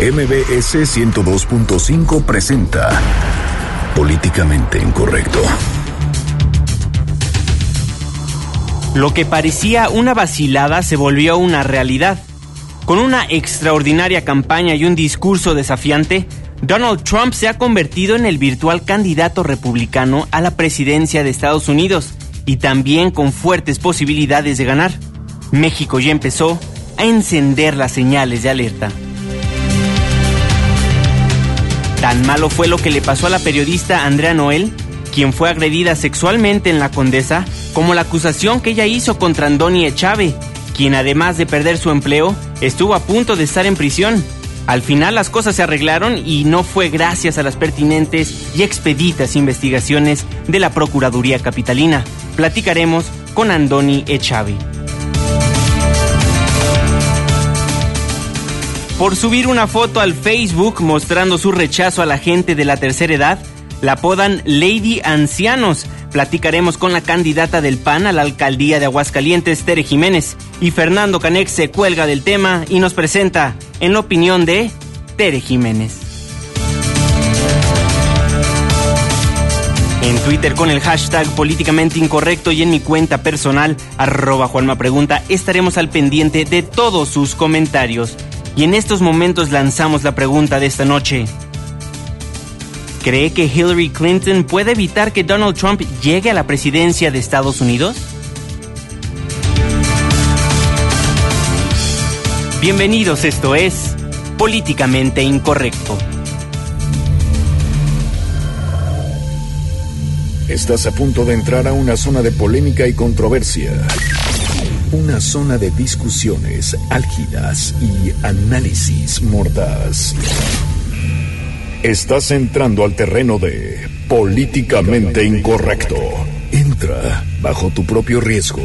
MBS 102.5 presenta Políticamente Incorrecto. Lo que parecía una vacilada se volvió una realidad. Con una extraordinaria campaña y un discurso desafiante, Donald Trump se ha convertido en el virtual candidato republicano a la presidencia de Estados Unidos y también con fuertes posibilidades de ganar. México ya empezó a encender las señales de alerta. Tan malo fue lo que le pasó a la periodista Andrea Noel, quien fue agredida sexualmente en la Condesa, como la acusación que ella hizo contra Andoni Echave, quien además de perder su empleo, estuvo a punto de estar en prisión. Al final las cosas se arreglaron y no fue gracias a las pertinentes y expeditas investigaciones de la Procuraduría Capitalina. Platicaremos con Andoni Echave. Por subir una foto al Facebook mostrando su rechazo a la gente de la tercera edad, la apodan Lady Ancianos. Platicaremos con la candidata del PAN a la alcaldía de Aguascalientes, Tere Jiménez. Y Fernando Canex se cuelga del tema y nos presenta en la opinión de Tere Jiménez. En Twitter con el hashtag políticamente incorrecto y en mi cuenta personal, arroba Juanma Pregunta, estaremos al pendiente de todos sus comentarios. Y en estos momentos lanzamos la pregunta de esta noche. ¿Cree que Hillary Clinton puede evitar que Donald Trump llegue a la presidencia de Estados Unidos? Bienvenidos, esto es Políticamente Incorrecto. Estás a punto de entrar a una zona de polémica y controversia. Una zona de discusiones álgidas y análisis mordaz. Estás entrando al terreno de políticamente incorrecto. Entra bajo tu propio riesgo.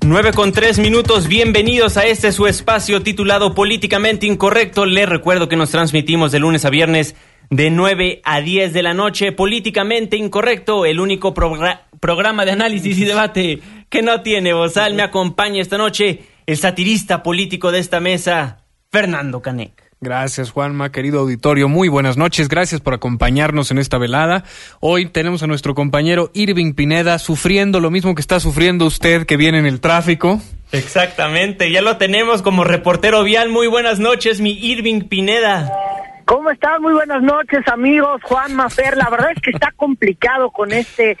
Nueve con tres minutos, bienvenidos a este su espacio titulado Políticamente Incorrecto. Les recuerdo que nos transmitimos de lunes a viernes de 9 a 10 de la noche. Políticamente Incorrecto, el único programa de análisis y debate que no tiene bozal. Me acompaña esta noche el satirista político de esta mesa, Fernando Canec. Gracias, Juanma, querido auditorio. Muy buenas noches. Gracias por acompañarnos en esta velada. Hoy tenemos a nuestro compañero Irving Pineda sufriendo lo mismo que está sufriendo usted que viene en el tráfico. Exactamente, ya lo tenemos como reportero vial. Muy buenas noches, mi Irving Pineda. ¿Cómo están? Muy buenas noches, amigos. Juan Mafer, la verdad es que está complicado con este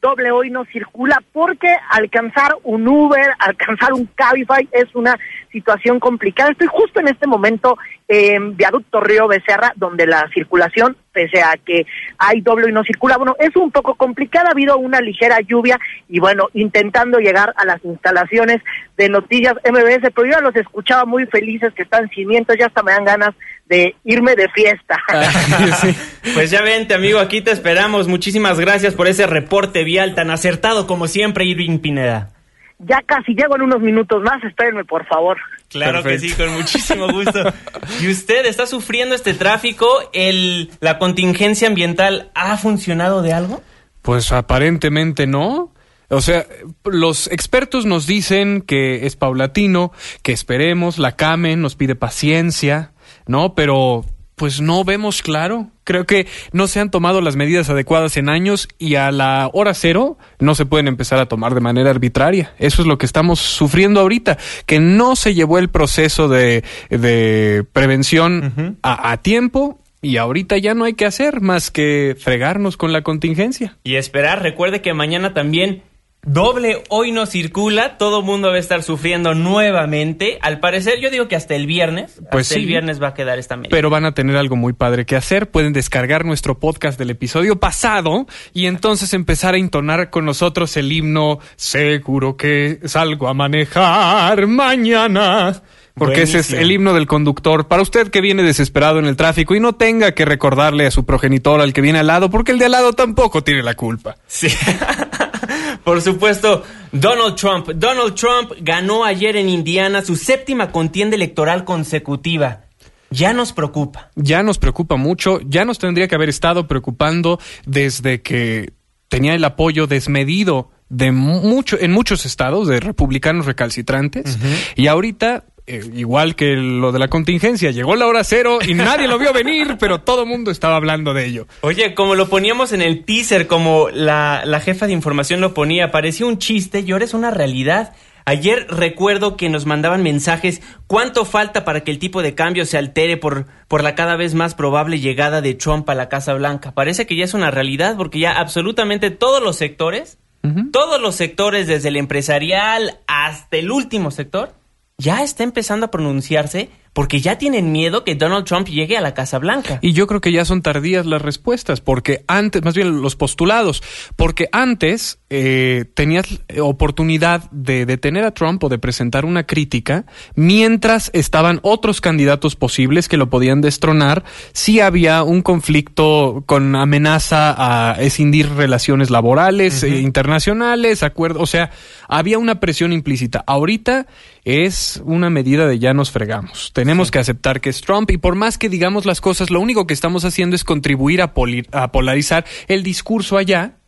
doble hoy no circula porque alcanzar un Uber, alcanzar un Cabify es una situación complicada. Estoy justo en este momento en Viaducto Río Becerra, donde la circulación, pese a que hay doble y no circula, bueno, es un poco complicada, ha habido una ligera lluvia y bueno, intentando llegar a las instalaciones de Noticias MBS, pero yo ya los escuchaba muy felices que están cimientos, ya hasta me dan ganas de irme de fiesta. Pues ya vente, amigo, aquí te esperamos. Muchísimas gracias por ese reporte vial tan acertado como siempre, Irving Pineda. Ya casi llego en unos minutos más, espérenme, por favor. Claro que sí, con muchísimo gusto. ¿Y usted está sufriendo este tráfico? ¿El, ¿La contingencia ambiental ha funcionado de algo? Pues aparentemente no. O sea, los expertos nos dicen que es paulatino, que esperemos, la CAME nos pide paciencia, ¿no? Pero pues no vemos claro. Creo que no se han tomado las medidas adecuadas en años y a la hora cero no se pueden empezar a tomar de manera arbitraria. Eso es lo que estamos sufriendo ahorita, que no se llevó el proceso de, de prevención a, a tiempo y ahorita ya no hay que hacer más que fregarnos con la contingencia. Y esperar, recuerde que mañana también Doble hoy no circula, todo mundo va a estar sufriendo nuevamente. Al parecer, yo digo que hasta el viernes, pues hasta el viernes va a quedar esta medida. Pero van a tener algo muy padre que hacer. Pueden descargar nuestro podcast del episodio pasado y entonces empezar a entonar con nosotros el himno Seguro que salgo a manejar mañana. Porque ese es el himno del conductor. Para usted que viene desesperado en el tráfico y no tenga que recordarle a su progenitor al que viene al lado, porque el de al lado tampoco tiene la culpa. Sí. Por supuesto, Donald Trump. Donald Trump ganó ayer en Indiana su séptima contienda electoral consecutiva. Ya nos preocupa. Ya nos preocupa mucho. Ya nos tendría que haber estado preocupando desde que tenía el apoyo desmedido de mucho, en muchos estados de republicanos recalcitrantes. Y ahorita eh, igual que lo de la contingencia, llegó la hora cero y nadie lo vio venir, pero todo el mundo estaba hablando de ello. Oye, como lo poníamos en el teaser, como la, la jefa de información lo ponía, parecía un chiste y ahora es una realidad. Ayer recuerdo que nos mandaban mensajes cuánto falta para que el tipo de cambio se altere por, por la cada vez más probable llegada de Trump a la Casa Blanca. Parece que ya es una realidad porque ya absolutamente todos los sectores, todos los sectores desde el empresarial hasta el último sector, ya está empezando a pronunciarse porque ya tienen miedo que Donald Trump llegue a la Casa Blanca. Y yo creo que ya son tardías las respuestas, porque antes, más bien los postulados, porque antes eh, tenías oportunidad de detener a Trump o de presentar una crítica, mientras estaban otros candidatos posibles que lo podían destronar si había un conflicto con amenaza a escindir relaciones laborales, eh, internacionales, acuerdos, o sea, había una presión implícita. Ahorita es una medida de ya nos fregamos. Tenemos que aceptar que es Trump y por más que digamos las cosas, lo único que estamos haciendo es contribuir a, a polarizar el discurso allá.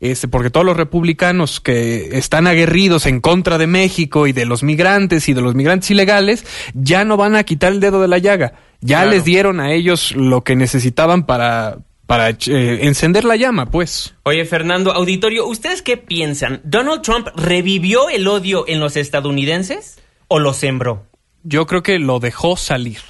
Este, porque todos los republicanos que están aguerridos en contra de México y de los migrantes y de los migrantes ilegales ya no van a quitar el dedo de la llaga. Ya les dieron a ellos lo que necesitaban para, para eh, encender la llama, pues. Oye, Fernando, auditorio, ¿ustedes qué piensan? ¿Donald Trump revivió el odio en los estadounidenses o lo sembró? Yo creo que lo dejó salir.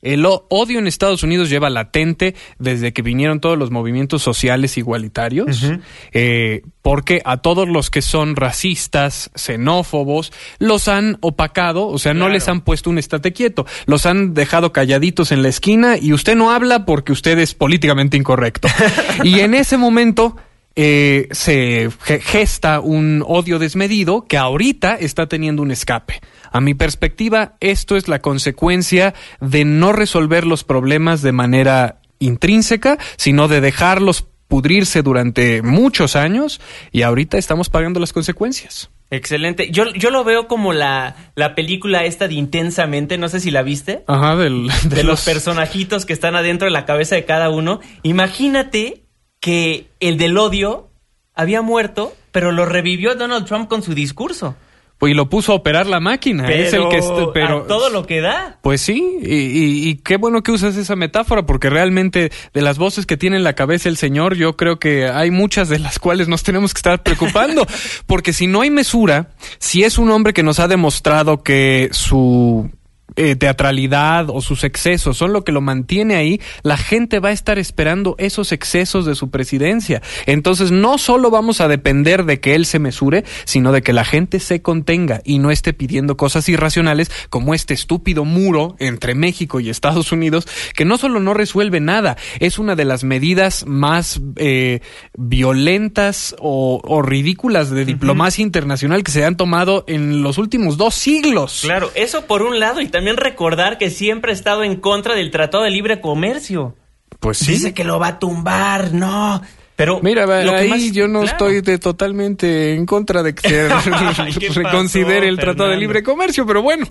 El odio en Estados Unidos lleva latente desde que vinieron todos los movimientos sociales igualitarios, eh, porque a todos los que son racistas, xenófobos, los han opacado, o sea, no les han puesto un estate quieto, los han dejado calladitos en la esquina y usted no habla porque usted es políticamente incorrecto. y en ese momento eh, se gesta un odio desmedido que ahorita está teniendo un escape. A mi perspectiva, esto es la consecuencia de no resolver los problemas de manera intrínseca, sino de dejarlos pudrirse durante muchos años y ahorita estamos pagando las consecuencias. Excelente. Yo, yo lo veo como la, la película esta de Intensamente, no sé si la viste. Ajá, del, de, los... personajitos que están adentro de la cabeza de cada uno. Imagínate que el del odio había muerto, pero lo revivió Donald Trump con su discurso. Pues y lo puso a operar la máquina. Pero, es el que pero todo lo que da. Pues sí, y, y, qué bueno que usas esa metáfora, porque realmente de las voces que tiene en la cabeza el señor, yo creo que hay muchas de las cuales nos tenemos que estar preocupando, porque si no hay mesura, si es un hombre que nos ha demostrado que su eh, teatralidad o sus excesos son lo que lo mantiene ahí, la gente va a estar esperando esos excesos de su presidencia. Entonces no solo vamos a depender de que él se mesure, sino de que la gente se contenga y no esté pidiendo cosas irracionales como este estúpido muro entre México y Estados Unidos, que no solo no resuelve nada, es una de las medidas más eh, violentas o, ridículas de diplomacia internacional que se han tomado en los últimos dos siglos. Claro, eso por un lado y también recordar que siempre ha estado en contra del Tratado de Libre Comercio. Pues sí. Dice que lo va a tumbar, no. Pero mira, ahí yo no estoy de totalmente en contra de que se reconsidere el Tratado de Libre Comercio, pero bueno,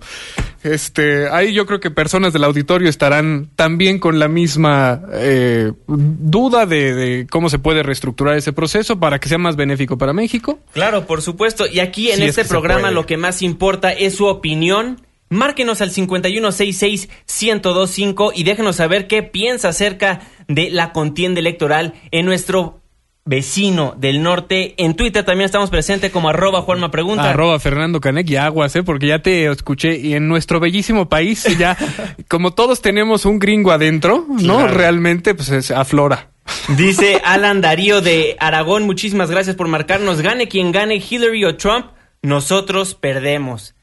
este, ahí yo creo que personas del auditorio estarán también con la misma eh, duda de, de, cómo se puede reestructurar ese proceso para que sea más benéfico para México. Claro, por supuesto. Y aquí en este programa lo que más importa es su opinión Márquenos al 5166-1025 y déjenos saber qué piensa acerca de la contienda electoral en nuestro vecino del norte. En Twitter también estamos presentes como arroba Juanma Pregunta. Arroba Fernando Canec y aguas, ¿eh? porque ya te escuché. Y en nuestro bellísimo país, ya, como todos tenemos un gringo adentro, ¿no? Realmente, pues es, aflora. Dice Alan Darío de Aragón, muchísimas gracias por marcarnos. Gane quien gane, Hillary o Trump, nosotros perdemos.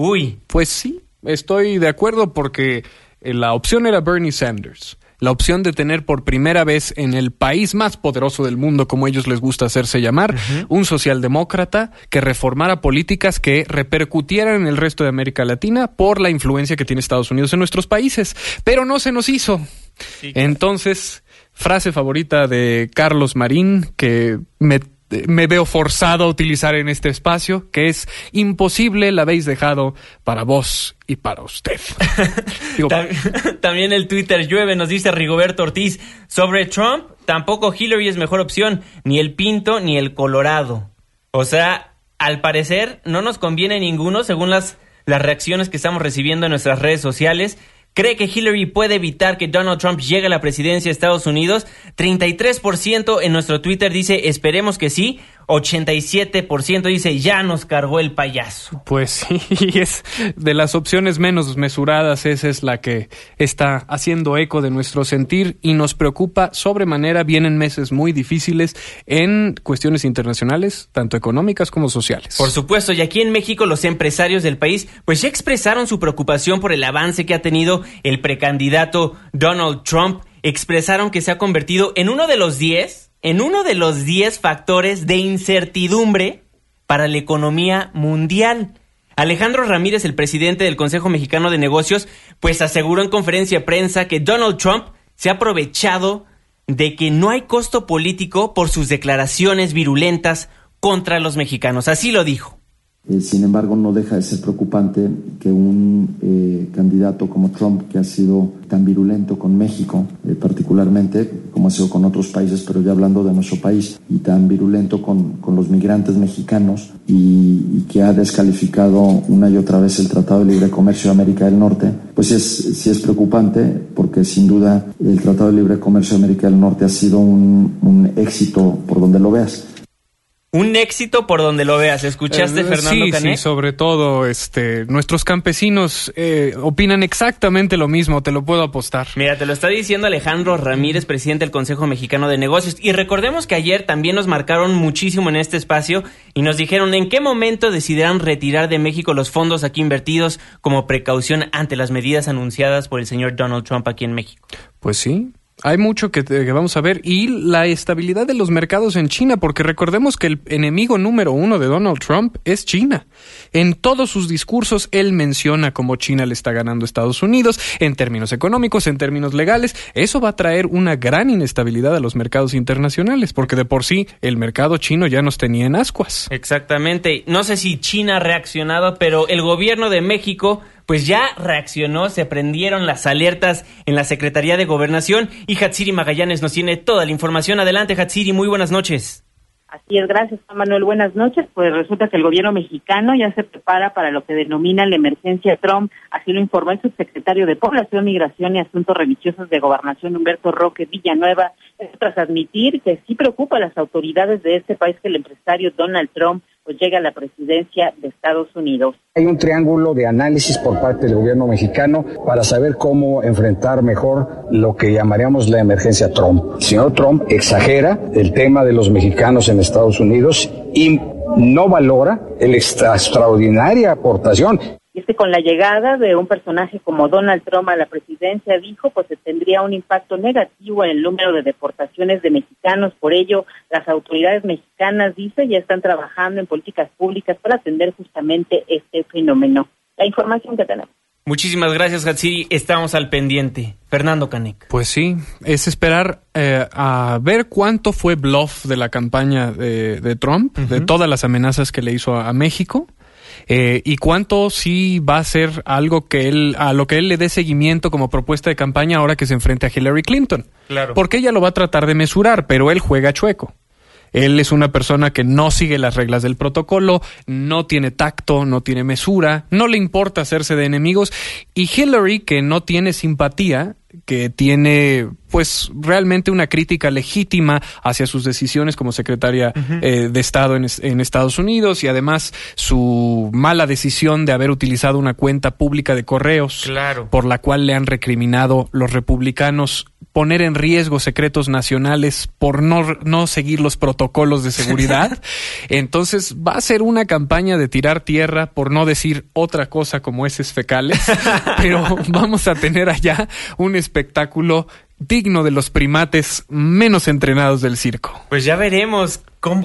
Uy. Pues sí, estoy de acuerdo porque eh, la opción era Bernie Sanders. La opción de tener por primera vez en el país más poderoso del mundo, como ellos les gusta hacerse llamar, un socialdemócrata que reformara políticas que repercutieran en el resto de América Latina por la influencia que tiene Estados Unidos en nuestros países. Pero no se nos hizo. Entonces, frase favorita de Carlos Marín, que me me veo forzado a utilizar en este espacio, que es imposible la habéis dejado para vos y para usted. También el Twitter llueve, nos dice Rigoberto Ortiz. Sobre Trump, tampoco Hillary es mejor opción, ni el Pinto ni el Colorado. O sea, al parecer no nos conviene ninguno según las, las reacciones que estamos recibiendo en nuestras redes sociales. ¿Cree que Hillary puede evitar que Donald Trump llegue a la presidencia de Estados Unidos? 33% en nuestro Twitter dice esperemos que sí. 87% dice ya nos cargó el payaso. Pues sí, es de las opciones menos mesuradas, esa es la que está haciendo eco de nuestro sentir y nos preocupa sobremanera. Vienen meses muy difíciles en cuestiones internacionales, tanto económicas como sociales. Por supuesto, y aquí en México los empresarios del país pues ya expresaron su preocupación por el avance que ha tenido el precandidato Donald Trump. Expresaron que se ha convertido en uno de los 10 en uno de los 10 factores de incertidumbre para la economía mundial. Alejandro Ramírez, el presidente del Consejo Mexicano de Negocios, pues aseguró en conferencia de prensa que Donald Trump se ha aprovechado de que no hay costo político por sus declaraciones virulentas contra los mexicanos. Así lo dijo. Eh, sin embargo, no deja de ser preocupante que un eh, candidato como Trump, que ha sido tan virulento con México, eh, particularmente, como ha sido con otros países, pero ya hablando de nuestro país, y tan virulento con, con los migrantes mexicanos, y, que ha descalificado una y otra vez el Tratado de Libre Comercio de América del Norte, pues es, sí es preocupante, porque sin duda el Tratado de Libre Comercio de América del Norte ha sido un, un éxito por donde lo veas un éxito por donde lo veas. ¿Escuchaste, eh, Fernando sí, Sí, sobre todo, este, nuestros campesinos eh, opinan exactamente lo mismo, te lo puedo apostar. Mira, te lo está diciendo Alejandro Ramírez, presidente del Consejo Mexicano de Negocios. Y recordemos que ayer también nos marcaron muchísimo en este espacio y nos dijeron en qué momento decidirán retirar de México los fondos aquí invertidos como precaución ante las medidas anunciadas por el señor Donald Trump aquí en México. Pues sí, hay mucho que, vamos a ver y la estabilidad de los mercados en China, porque recordemos que el enemigo número uno de Donald Trump es China. En todos sus discursos él menciona cómo China le está ganando a Estados Unidos en términos económicos, en términos legales. Eso va a traer una gran inestabilidad a los mercados internacionales, porque de por sí el mercado chino ya nos tenía en ascuas. Exactamente. No sé si China ha reaccionado, pero el gobierno de México pues ya reaccionó, se prendieron las alertas en la Secretaría de Gobernación y Hatsiri Magallanes nos tiene toda la información. Adelante, Hatsiri, muy buenas noches. Así es, gracias, Manuel. Buenas noches. Pues resulta que el gobierno mexicano ya se prepara para lo que denomina la emergencia Trump. Así lo informó el subsecretario de Población, Migración y Asuntos Religiosos de Gobernación, Humberto Roque Villanueva, tras admitir que sí preocupa a las autoridades de este país que el empresario Donald Trump pues llega la presidencia de Estados Unidos. Hay un triángulo de análisis por parte del gobierno mexicano para saber cómo enfrentar mejor lo que llamaríamos la emergencia Trump. El señor Trump exagera el tema de los mexicanos en Estados Unidos y no valora la extraordinaria aportación es que con la llegada de un personaje como Donald Trump a la presidencia, dijo, pues se tendría un impacto negativo en el número de deportaciones de mexicanos. Por ello, las autoridades mexicanas, dice, ya están trabajando en políticas públicas para atender justamente este fenómeno. La información que tenemos. Muchísimas gracias, Hatsiri. Estamos al pendiente. Fernando Canek. Pues sí, es esperar eh, a ver cuánto fue bluff de la campaña de, de Trump, uh -huh. de todas las amenazas que le hizo a, a México eh, y cuánto sí va a ser algo que él, a lo que él le dé seguimiento como propuesta de campaña ahora que se enfrente a Hillary Clinton. Claro. Porque ella lo va a tratar de mesurar, pero él juega chueco. Él es una persona que no sigue las reglas del protocolo, no tiene tacto, no tiene mesura, no le importa hacerse de enemigos. Y Hillary, que no tiene simpatía, que tiene pues realmente una crítica legítima hacia sus decisiones como secretaria uh -huh. eh, de Estado en, en, Estados Unidos y además su mala decisión de haber utilizado una cuenta pública de correos claro. por la cual le han recriminado los republicanos poner en riesgo secretos nacionales por no, no seguir los protocolos de seguridad. Entonces va a ser una campaña de tirar tierra, por no decir otra cosa como heces fecales, pero vamos a tener allá un espectáculo digno de los primates menos entrenados del circo. Pues ya veremos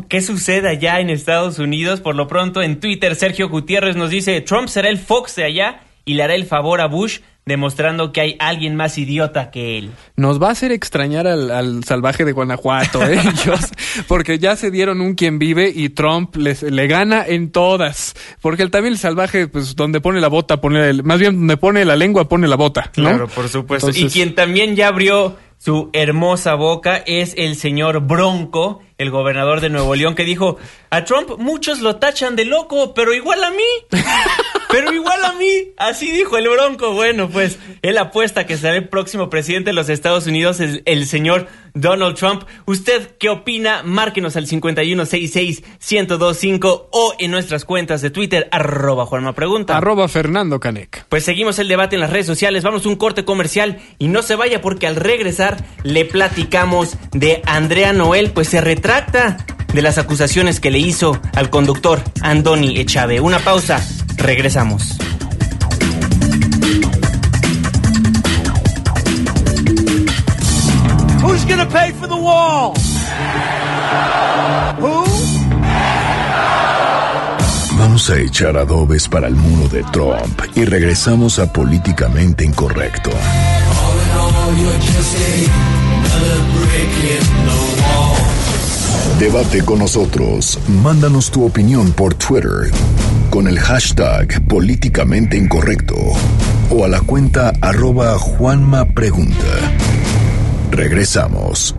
qué sucede allá en Estados Unidos. Por lo pronto, en Twitter, Sergio Gutiérrez nos dice, Trump será el Fox de allá y le hará el favor a Bush demostrando que hay alguien más idiota que él. Nos va a hacer extrañar al, al salvaje de Guanajuato, ¿eh? ellos, porque ya se dieron un quien vive y Trump les, le gana en todas. Porque él, también el salvaje, pues donde pone la bota, pone el, más bien donde pone la lengua, pone la bota. ¿no? Claro, por supuesto. Entonces... Y quien también ya abrió su hermosa boca es el señor Bronco, el gobernador de Nuevo León, que dijo, a Trump muchos lo tachan de loco, pero igual a mí. pero igual a mí. Así dijo el bronco. Bueno, pues él apuesta que será el próximo presidente de los Estados Unidos, el, el señor Donald Trump. ¿Usted qué opina? Márquenos al 5166-1025 o en nuestras cuentas de Twitter, arroba Juanma Pregunta. Arroba Fernando Canec. Pues seguimos el debate en las redes sociales. Vamos a un corte comercial y no se vaya porque al regresar le platicamos de Andrea Noel, pues se retracta de las acusaciones que le hizo al conductor Andoni Echave. Una pausa, regresamos. Who's gonna pay for the wall? Who? Vamos a echar adobes para el muro de Trump y regresamos a Políticamente Incorrecto. Debate con nosotros. Mándanos tu opinión por Twitter con el hashtag Políticamente Incorrecto o a la cuenta arroba Juanma. Regresamos.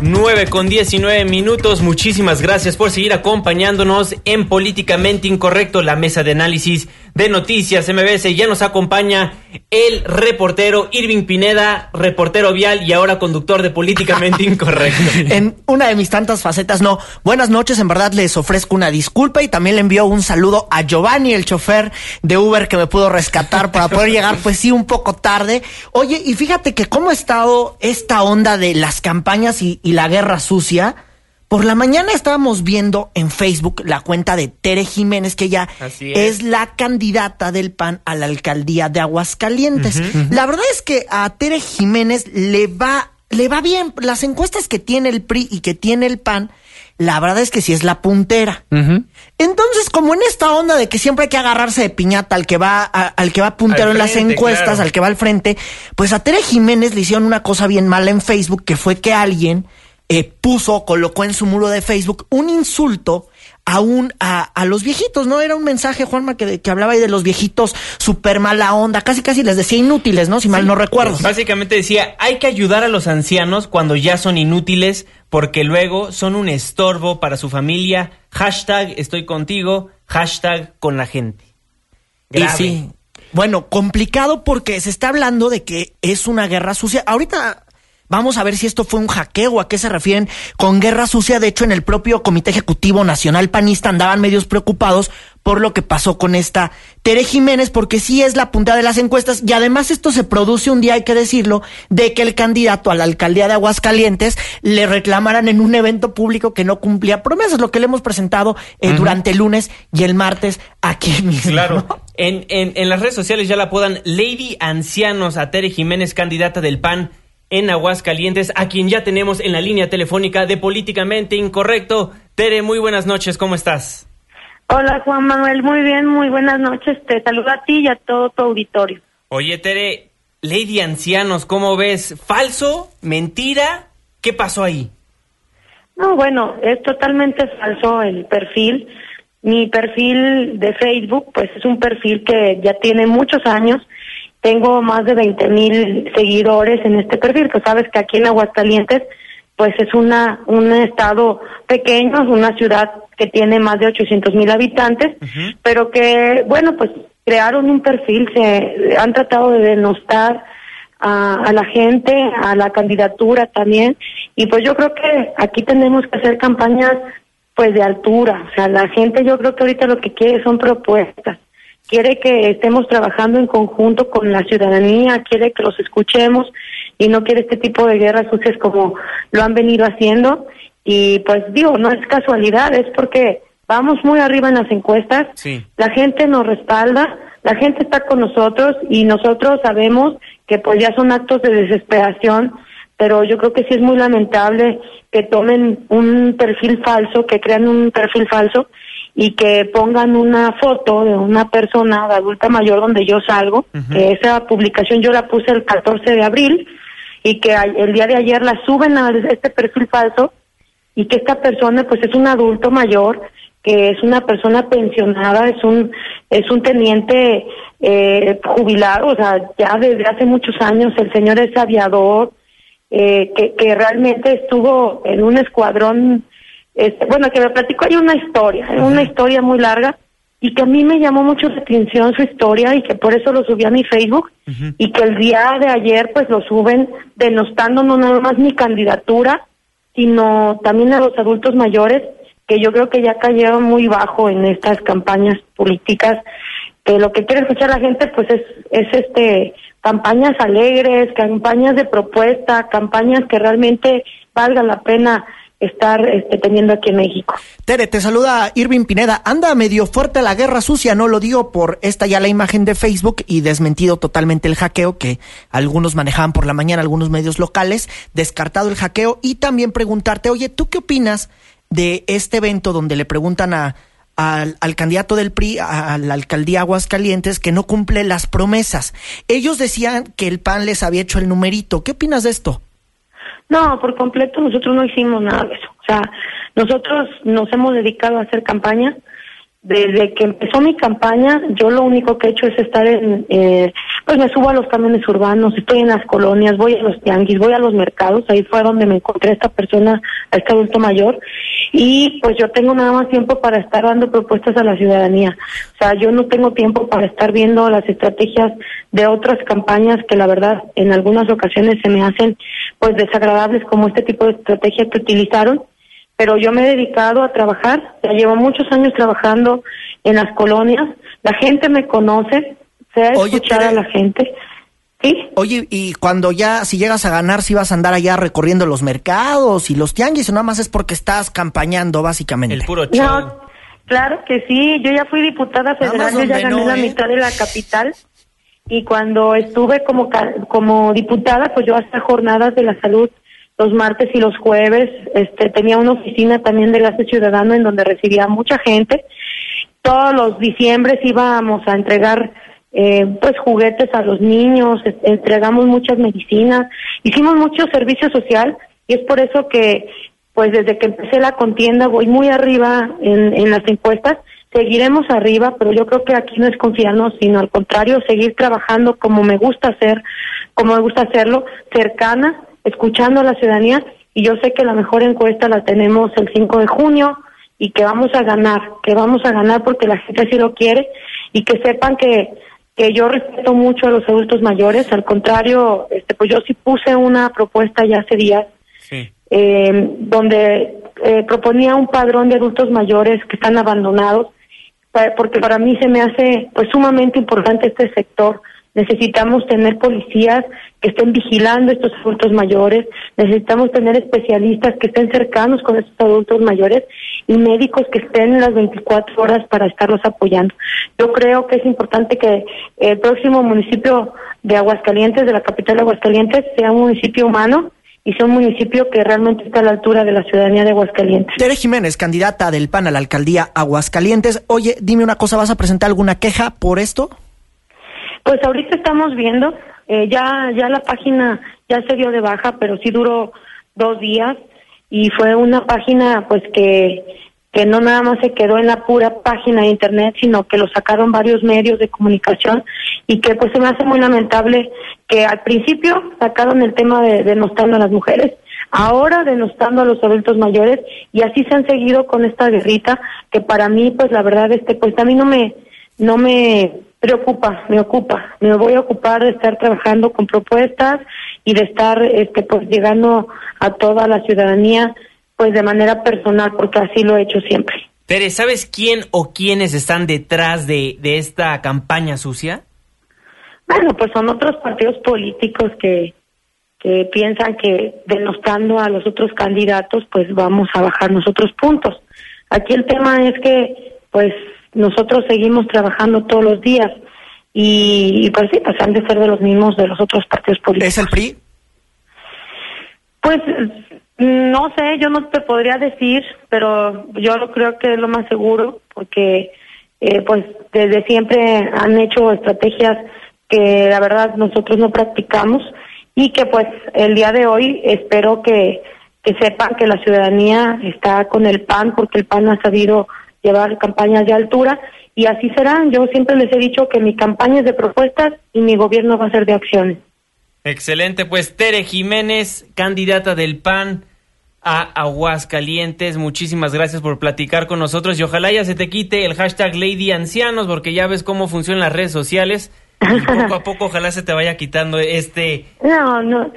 9 con 19 minutos. Muchísimas gracias por seguir acompañándonos en Políticamente Incorrecto, la mesa de análisis de noticias MBS. Ya nos acompaña el reportero Irving Pineda, reportero vial y ahora conductor de Políticamente Incorrecto. en una de mis tantas facetas, no. Buenas noches, en verdad les ofrezco una disculpa y también le envío un saludo a Giovanni, el chofer de Uber que me pudo rescatar para poder llegar, pues sí, un poco tarde. Oye, y fíjate que cómo ha estado esta onda de las campañas y, y la guerra sucia. Por la mañana estábamos viendo en Facebook la cuenta de Tere Jiménez, que Así es. es. la candidata del PAN a la alcaldía de Aguascalientes. La verdad es que a Tere Jiménez le va, le va bien. Las encuestas que tiene el PRI y que tiene el PAN, la verdad es que sí es la puntera. Entonces, como en esta onda de que siempre hay que agarrarse de piñata al que va, a- al que va puntero en las encuestas, claro. al que va al frente, pues a Tere Jiménez le hicieron una cosa bien mala en Facebook, que fue que alguien eh, puso, colocó en su muro de Facebook un insulto a un, a, a los viejitos, ¿no? Era un mensaje, Juanma, que, que hablaba ahí de los viejitos súper mala onda, casi casi les decía inútiles, ¿no? Si mal no recuerdo. Básicamente decía, hay que ayudar a los ancianos cuando ya son inútiles porque luego son un estorbo para su familia. Hashtag estoy contigo, hashtag con la gente. Y Grave. sí. Bueno, complicado porque se está hablando de que es una guerra sucia. Ahorita vamos a ver si esto fue un hackeo, a qué se refieren con guerra sucia. De hecho, en el propio Comité Ejecutivo Nacional Panista andaban medios preocupados por lo que pasó con esta Tere Jiménez, porque sí es la punta de las encuestas y además esto se produce un día, hay que decirlo, de que el candidato a la alcaldía de Aguascalientes le reclamaran en un evento público que no cumplía promesas, lo que le hemos presentado eh, durante el lunes y el martes aquí mismo. Claro. ¿no? En, en, en las redes sociales ya la apodan Lady Ancianos a Tere Jiménez, candidata del PAN en Aguascalientes, a quien ya tenemos en la línea telefónica de Políticamente Incorrecto. Tere, muy buenas noches, ¿cómo estás? Hola Juan Manuel, muy bien, muy buenas noches. Te saludo a ti y a todo tu auditorio. Oye, Tere, Lady Ancianos, ¿cómo ves? ¿Falso? ¿Mentira? ¿Qué pasó ahí? No, bueno, es totalmente falso el perfil. Mi perfil de Facebook, pues es un perfil que ya tiene muchos años. Tengo más de 20 mil seguidores en este perfil, que sabes que aquí en Aguascalientes, pues es una un estado pequeño, es una ciudad que tiene más de 800 mil habitantes, pero que, bueno, pues crearon un perfil, se han tratado de denostar a, a la gente, a la candidatura también, y pues yo creo que aquí tenemos que hacer campañas pues de altura, o sea, la gente yo creo que ahorita lo que quiere son propuestas, quiere que estemos trabajando en conjunto con la ciudadanía, quiere que los escuchemos y no quiere este tipo de guerras sucias como lo han venido haciendo y pues digo, no es casualidad, es porque vamos muy arriba en las encuestas, Sí. la gente nos respalda, la gente está con nosotros y nosotros sabemos que pues ya son actos de desesperación, pero yo creo que sí es muy lamentable que tomen un perfil falso, que crean un perfil falso y que pongan una foto de una persona de adulta mayor donde yo salgo, que esa publicación yo la puse el 14 de abril y que el día de ayer la suben a este perfil falso y que esta persona pues es un adulto mayor que es una persona pensionada es un es un teniente eh, jubilado o sea ya desde hace muchos años el señor es aviador eh, que, que realmente estuvo en un escuadrón, este, bueno, que me platicó, hay una historia, una historia muy larga, y que a mí me llamó mucho la atención su historia y que por eso lo subí a mi Facebook y que el día de ayer pues lo suben denostando no nada más mi candidatura, sino también a los adultos mayores que yo creo que ya cayeron muy bajo en estas campañas políticas que lo que quiere escuchar la gente pues es es este campañas alegres, campañas de propuesta, campañas que realmente valgan la pena estar este, teniendo aquí en México. Tere, te saluda Irving Pineda. Anda medio fuerte la guerra sucia, no lo digo por esta ya la imagen de Facebook y desmentido totalmente el hackeo que algunos manejaban por la mañana, algunos medios locales, descartado el hackeo y también preguntarte, oye, ¿tú qué opinas de este evento donde le preguntan a al, al, candidato del PRI a, la alcaldía Aguascalientes que no cumple las promesas. Ellos decían que el PAN les había hecho el numerito. ¿Qué opinas de esto? No, por completo nosotros no hicimos nada de eso. O sea, nosotros nos hemos dedicado a hacer campaña. Desde que empezó mi campaña, yo lo único que he hecho es estar en, eh, pues me subo a los camiones urbanos, estoy en las colonias, voy a los tianguis, voy a los mercados, ahí fue donde me encontré a esta persona, a este adulto mayor, y pues yo tengo nada más tiempo para estar dando propuestas a la ciudadanía. O sea, yo no tengo tiempo para estar viendo las estrategias de otras campañas que la verdad en algunas ocasiones se me hacen pues desagradables como este tipo de estrategia que utilizaron pero yo me he dedicado a trabajar, ya llevo muchos años trabajando en las colonias, la gente me conoce, se ha escuchado a la gente. ¿Sí? Oye, y cuando ya, si llegas a ganar, si vas a andar allá recorriendo los mercados y los tianguis, o nada más es porque estás campañando, básicamente. El puro show. No, claro que sí, yo ya fui diputada federal, yo ya gané no, la ¿eh? mitad de la capital, y cuando estuve como, como diputada, pues yo hacía jornadas de la salud los martes y los jueves, este, tenía una oficina también de Enlace Ciudadano en donde recibía mucha gente. Todos los diciembres íbamos a entregar eh, pues juguetes a los niños, entregamos muchas medicinas, hicimos mucho servicio social y es por eso que pues desde que empecé la contienda voy muy arriba en, en las encuestas, seguiremos arriba, pero yo creo que aquí no es confiarnos, sino al contrario, seguir trabajando como me gusta hacer, como me gusta hacerlo, cercana, escuchando a la ciudadanía y yo sé que la mejor encuesta la tenemos el 5 de junio y que vamos a ganar, que vamos a ganar porque la gente sí lo quiere y que sepan que que yo respeto mucho a los adultos mayores, al contrario, este pues yo sí puse una propuesta ya hace días Sí. eh, donde eh, proponía un padrón de adultos mayores que están abandonados, porque para mí se me hace pues sumamente importante este sector. Necesitamos tener policías que estén vigilando estos adultos mayores, necesitamos tener especialistas que estén cercanos con estos adultos mayores y médicos que estén las 24 horas para estarlos apoyando. Yo creo que es importante que el próximo municipio de Aguascalientes, de la capital de Aguascalientes, sea un municipio humano y sea un municipio que realmente está a la altura de la ciudadanía de Aguascalientes. Tere Jiménez, candidata del PAN a la alcaldía Aguascalientes. Oye, dime una cosa, ¿vas a presentar alguna queja por esto? Pues ahorita estamos viendo, eh, ya ya la página ya se dio de baja, pero sí duró dos días y fue una página pues que que no nada más se quedó en la pura página de internet, sino que lo sacaron varios medios de comunicación y que pues se me hace muy lamentable que al principio sacaron el tema de denostando a las mujeres, ahora denostando a los adultos mayores y así se han seguido con esta guerrita que para mí pues la verdad este pues a mí no me no me preocupa, me ocupa, me voy a ocupar de estar trabajando con propuestas y de estar este pues llegando a toda la ciudadanía pues de manera personal porque así lo he hecho siempre. Tere, ¿sabes quién o quiénes están detrás de, de esta campaña sucia? Bueno, pues son otros partidos políticos que que piensan que denostando a los otros candidatos pues vamos a bajar nosotros puntos. Aquí el tema es que pues nosotros seguimos trabajando todos los días y, y, pues sí, pues han de ser de los mismos de los otros partidos políticos. ¿Es el PRI? Pues no sé, yo no te podría decir, pero yo lo creo que es lo más seguro porque eh, pues desde siempre han hecho estrategias que la verdad nosotros no practicamos y que pues el día de hoy espero que, que sepan que la ciudadanía está con el PAN porque el PAN ha sabido llevar campañas de altura y así será. Yo siempre les he dicho que mi campaña es de propuestas y mi gobierno va a ser de acciones. Excelente, pues Tere Jiménez, candidata del PAN a Aguascalientes. Muchísimas gracias por platicar con nosotros y ojalá ya se te quite el hashtag Lady Ancianos porque ya ves cómo funcionan las redes sociales y poco a poco ojalá se te vaya quitando este... No, no.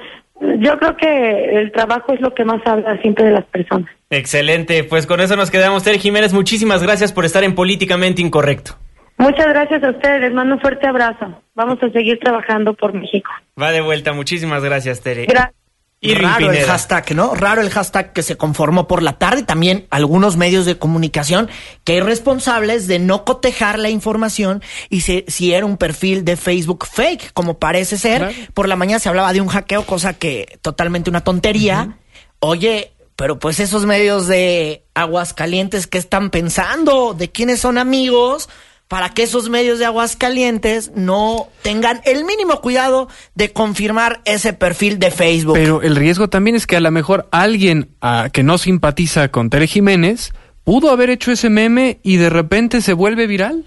Yo creo que el trabajo es lo que más habla siempre de las personas. Excelente, pues con eso nos quedamos. Tere Jiménez, muchísimas gracias por estar en Políticamente Incorrecto. Muchas gracias a ustedes, les mando un fuerte abrazo. Vamos a seguir trabajando por México. Va de vuelta, muchísimas gracias, Tere. Gracias. Irving Raro el hashtag, ¿no? Raro el hashtag que se conformó por la tarde. También algunos medios de comunicación que hay responsables de no cotejar la información y si, si era un perfil de Facebook fake, como parece ser. Claro. Por la mañana se hablaba de un hackeo, cosa que totalmente una tontería. Oye, pero pues esos medios de Aguascalientes, ¿qué están pensando? ¿De quiénes son amigos? Para que esos medios de Aguascalientes no tengan el mínimo cuidado de confirmar ese perfil de Facebook. Pero el riesgo también es que a lo mejor alguien ah, que no simpatiza con Tere Jiménez pudo haber hecho ese meme y de repente se vuelve viral.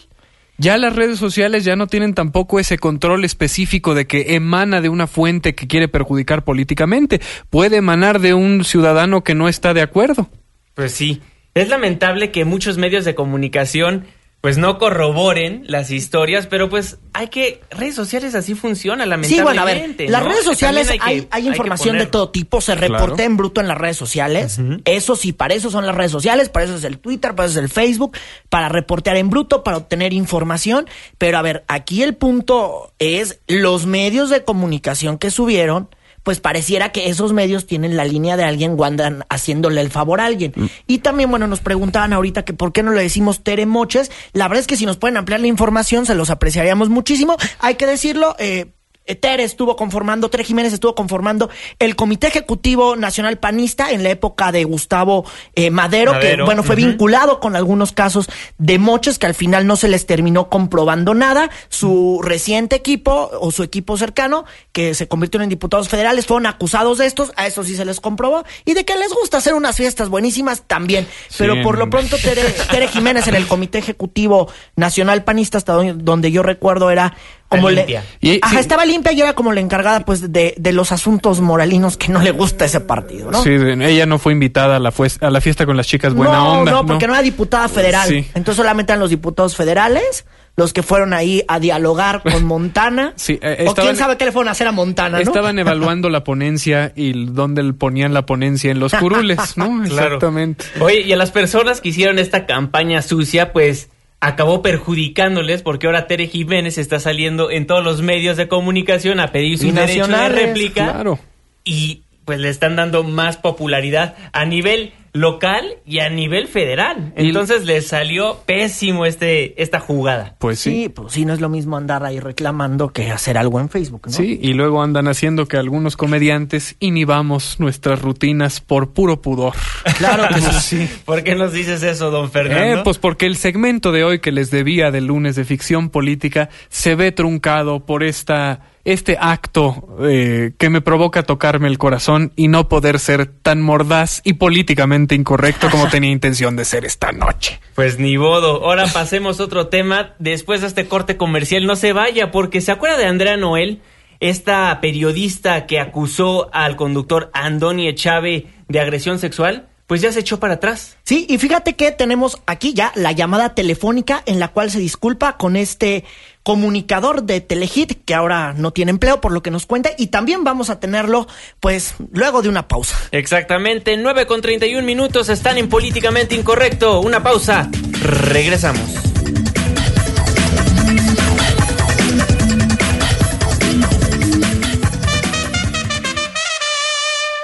Ya las redes sociales ya no tienen tampoco ese control específico de que emana de una fuente que quiere perjudicar políticamente. Puede emanar de un ciudadano que no está de acuerdo. Pues sí, es lamentable que muchos medios de comunicación pues no corroboren las historias, pero pues hay que redes sociales así funcionan Sí, bueno, a ver, lamentablemente. las redes sociales hay, que- hay información de todo tipo, se reporta Claro. en bruto en las redes sociales. Eso sí, para eso son las redes sociales, para eso es el Twitter, para eso es el Facebook, para reportear en bruto, para obtener información. Pero a ver, aquí el punto es los medios de comunicación que subieron. Pues pareciera que esos medios tienen la línea de alguien o andan haciéndole el favor a alguien. Y también, bueno, nos preguntaban ahorita que por qué no le decimos Tere Moches. La verdad es que si nos pueden ampliar la información, se los apreciaríamos muchísimo. Hay que decirlo, eh, Tere estuvo conformando, Tere Jiménez estuvo conformando el Comité Ejecutivo Nacional Panista en la época de Gustavo eh, Madero, que bueno, fue vinculado con algunos casos de moches que al final no se les terminó comprobando nada. Su reciente equipo o su equipo cercano, que se convirtieron en diputados federales, fueron acusados de estos, a eso sí se les comprobó, y de que les gusta hacer unas fiestas buenísimas también. Pero por lo pronto Tere, Tere Jiménez en el Comité Ejecutivo Nacional Panista, hasta donde yo recuerdo era como le... limpia. Y- Ajá, sí. estaba limpia y era como la encargada pues de, de los asuntos moralinos que no le gusta ese partido, ¿no? Sí, ella no fue invitada a la, a la fiesta con las chicas buena no, onda. no, porque no. era diputada federal. Sí. Entonces solamente eran los diputados federales los que fueron ahí a dialogar con Montana. Sí, eh, o estaban- quién sabe qué le fueron a hacer a Montana, ¿no? Estaban evaluando la ponencia y dónde le ponían la ponencia en los curules, ¿no? Claro. Exactamente. Oye, y a las personas que hicieron esta campaña sucia, pues acabó perjudicándoles porque ahora Tere Jiménez está saliendo en todos los medios de comunicación a pedir su derecho de réplica Claro. y pues le están dando más popularidad a nivel local y a nivel federal. Y- Entonces les salió pésimo este esta jugada. Pues sí. Sí, pues sí, no es lo mismo andar ahí reclamando que hacer algo en Facebook, ¿no? Sí, y luego andan haciendo que algunos comediantes inhibamos nuestras rutinas por puro pudor. Claro que sí. ¿Por qué nos dices eso, don Fernando? Eh, pues porque el segmento de hoy que les debía del lunes de ficción política se ve truncado por esta este acto eh, que me provoca tocarme el corazón y no poder ser tan mordaz y políticamente incorrecto como tenía intención de ser esta noche. Pues ni bodo. Ahora pasemos a otro tema. Después de este corte comercial, no se vaya, porque ¿se acuerda de Andrea Noel? Esta periodista que acusó al conductor Andoni Echave de agresión sexual, pues ya se echó para atrás. Sí, y fíjate que tenemos aquí ya la llamada telefónica en la cual se disculpa con este comunicador de Telehit que ahora no tiene empleo por lo que nos cuenta y también vamos a tenerlo pues luego de una pausa. Exactamente, 9 con 31 minutos están en Políticamente Incorrecto. Una pausa. Regresamos.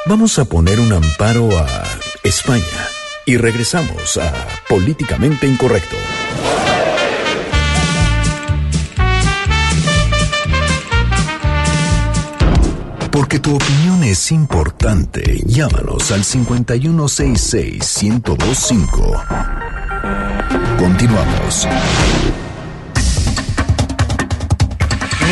Vamos a poner un amparo a España y regresamos a Políticamente Incorrecto. Porque tu opinión es importante, llámanos al 5166-1025. Continuamos.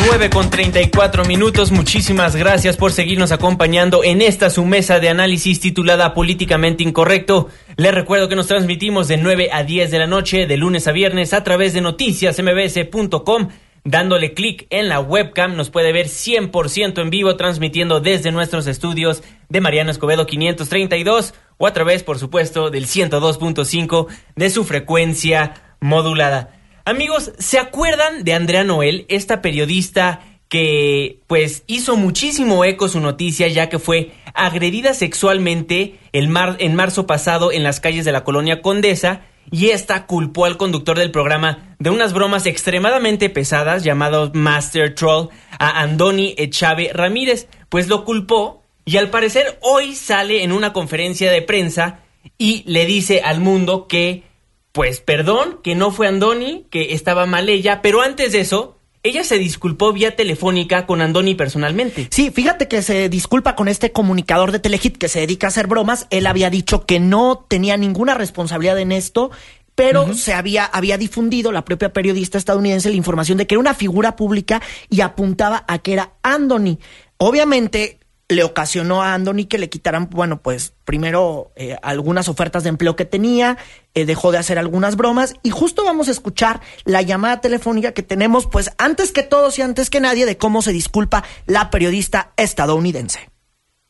9 con 34 minutos. Muchísimas gracias por seguirnos acompañando en esta su mesa de análisis titulada Políticamente Incorrecto. Les recuerdo que nos transmitimos de 9 a 10 de la noche, de lunes a viernes, a través de noticiasmbs.com, dándole clic en la webcam, nos puede ver 100% en vivo, transmitiendo desde nuestros estudios de Mariano Escobedo 532 o a través, por supuesto, del 102.5 de su frecuencia modulada. Amigos, ¿se acuerdan de Andrea Noel, esta periodista que pues hizo muchísimo eco su noticia ya que fue agredida sexualmente el mar en marzo pasado en las calles de la colonia Condesa y esta culpó al conductor del programa de unas bromas extremadamente pesadas llamados Master Troll a Andoni Echave Ramírez, pues lo culpó y al parecer hoy sale en una conferencia de prensa y le dice al mundo que pues perdón, que no fue Andoni, que estaba mal ella, pero antes de eso ella se disculpó vía telefónica con Andoni personalmente. Sí, fíjate que se disculpa con este comunicador de Telehit que se dedica a hacer bromas. Él había dicho que no tenía ninguna responsabilidad en esto, pero se había, había difundido la propia periodista estadounidense la información de que era una figura pública y apuntaba a que era Andoni. Obviamente, le ocasionó a Andoni que le quitaran, bueno, pues primero eh, algunas ofertas de empleo que tenía, eh, dejó de hacer algunas bromas y justo vamos a escuchar la llamada telefónica que tenemos, pues antes que todos y antes que nadie, de cómo se disculpa la periodista estadounidense.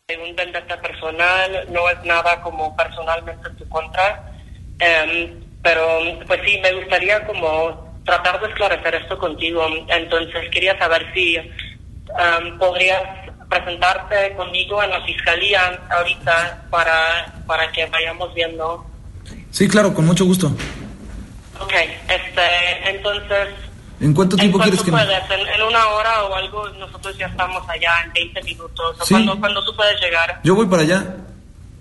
Un vendetta personal no es nada como personalmente en tu contra, em, pero pues sí, me gustaría como tratar de esclarecer esto contigo, entonces quería saber si em, podrías presentarte conmigo en la fiscalía ahorita para, para que vayamos viendo. Sí, claro, con mucho gusto. Ok, este, entonces... ¿En cuánto tiempo quieres que puedes? ¿En, una hora o algo? Nosotros ya estamos allá en 20 minutos. ¿Sí? ¿Cuándo, tú puedes llegar? Yo voy para allá.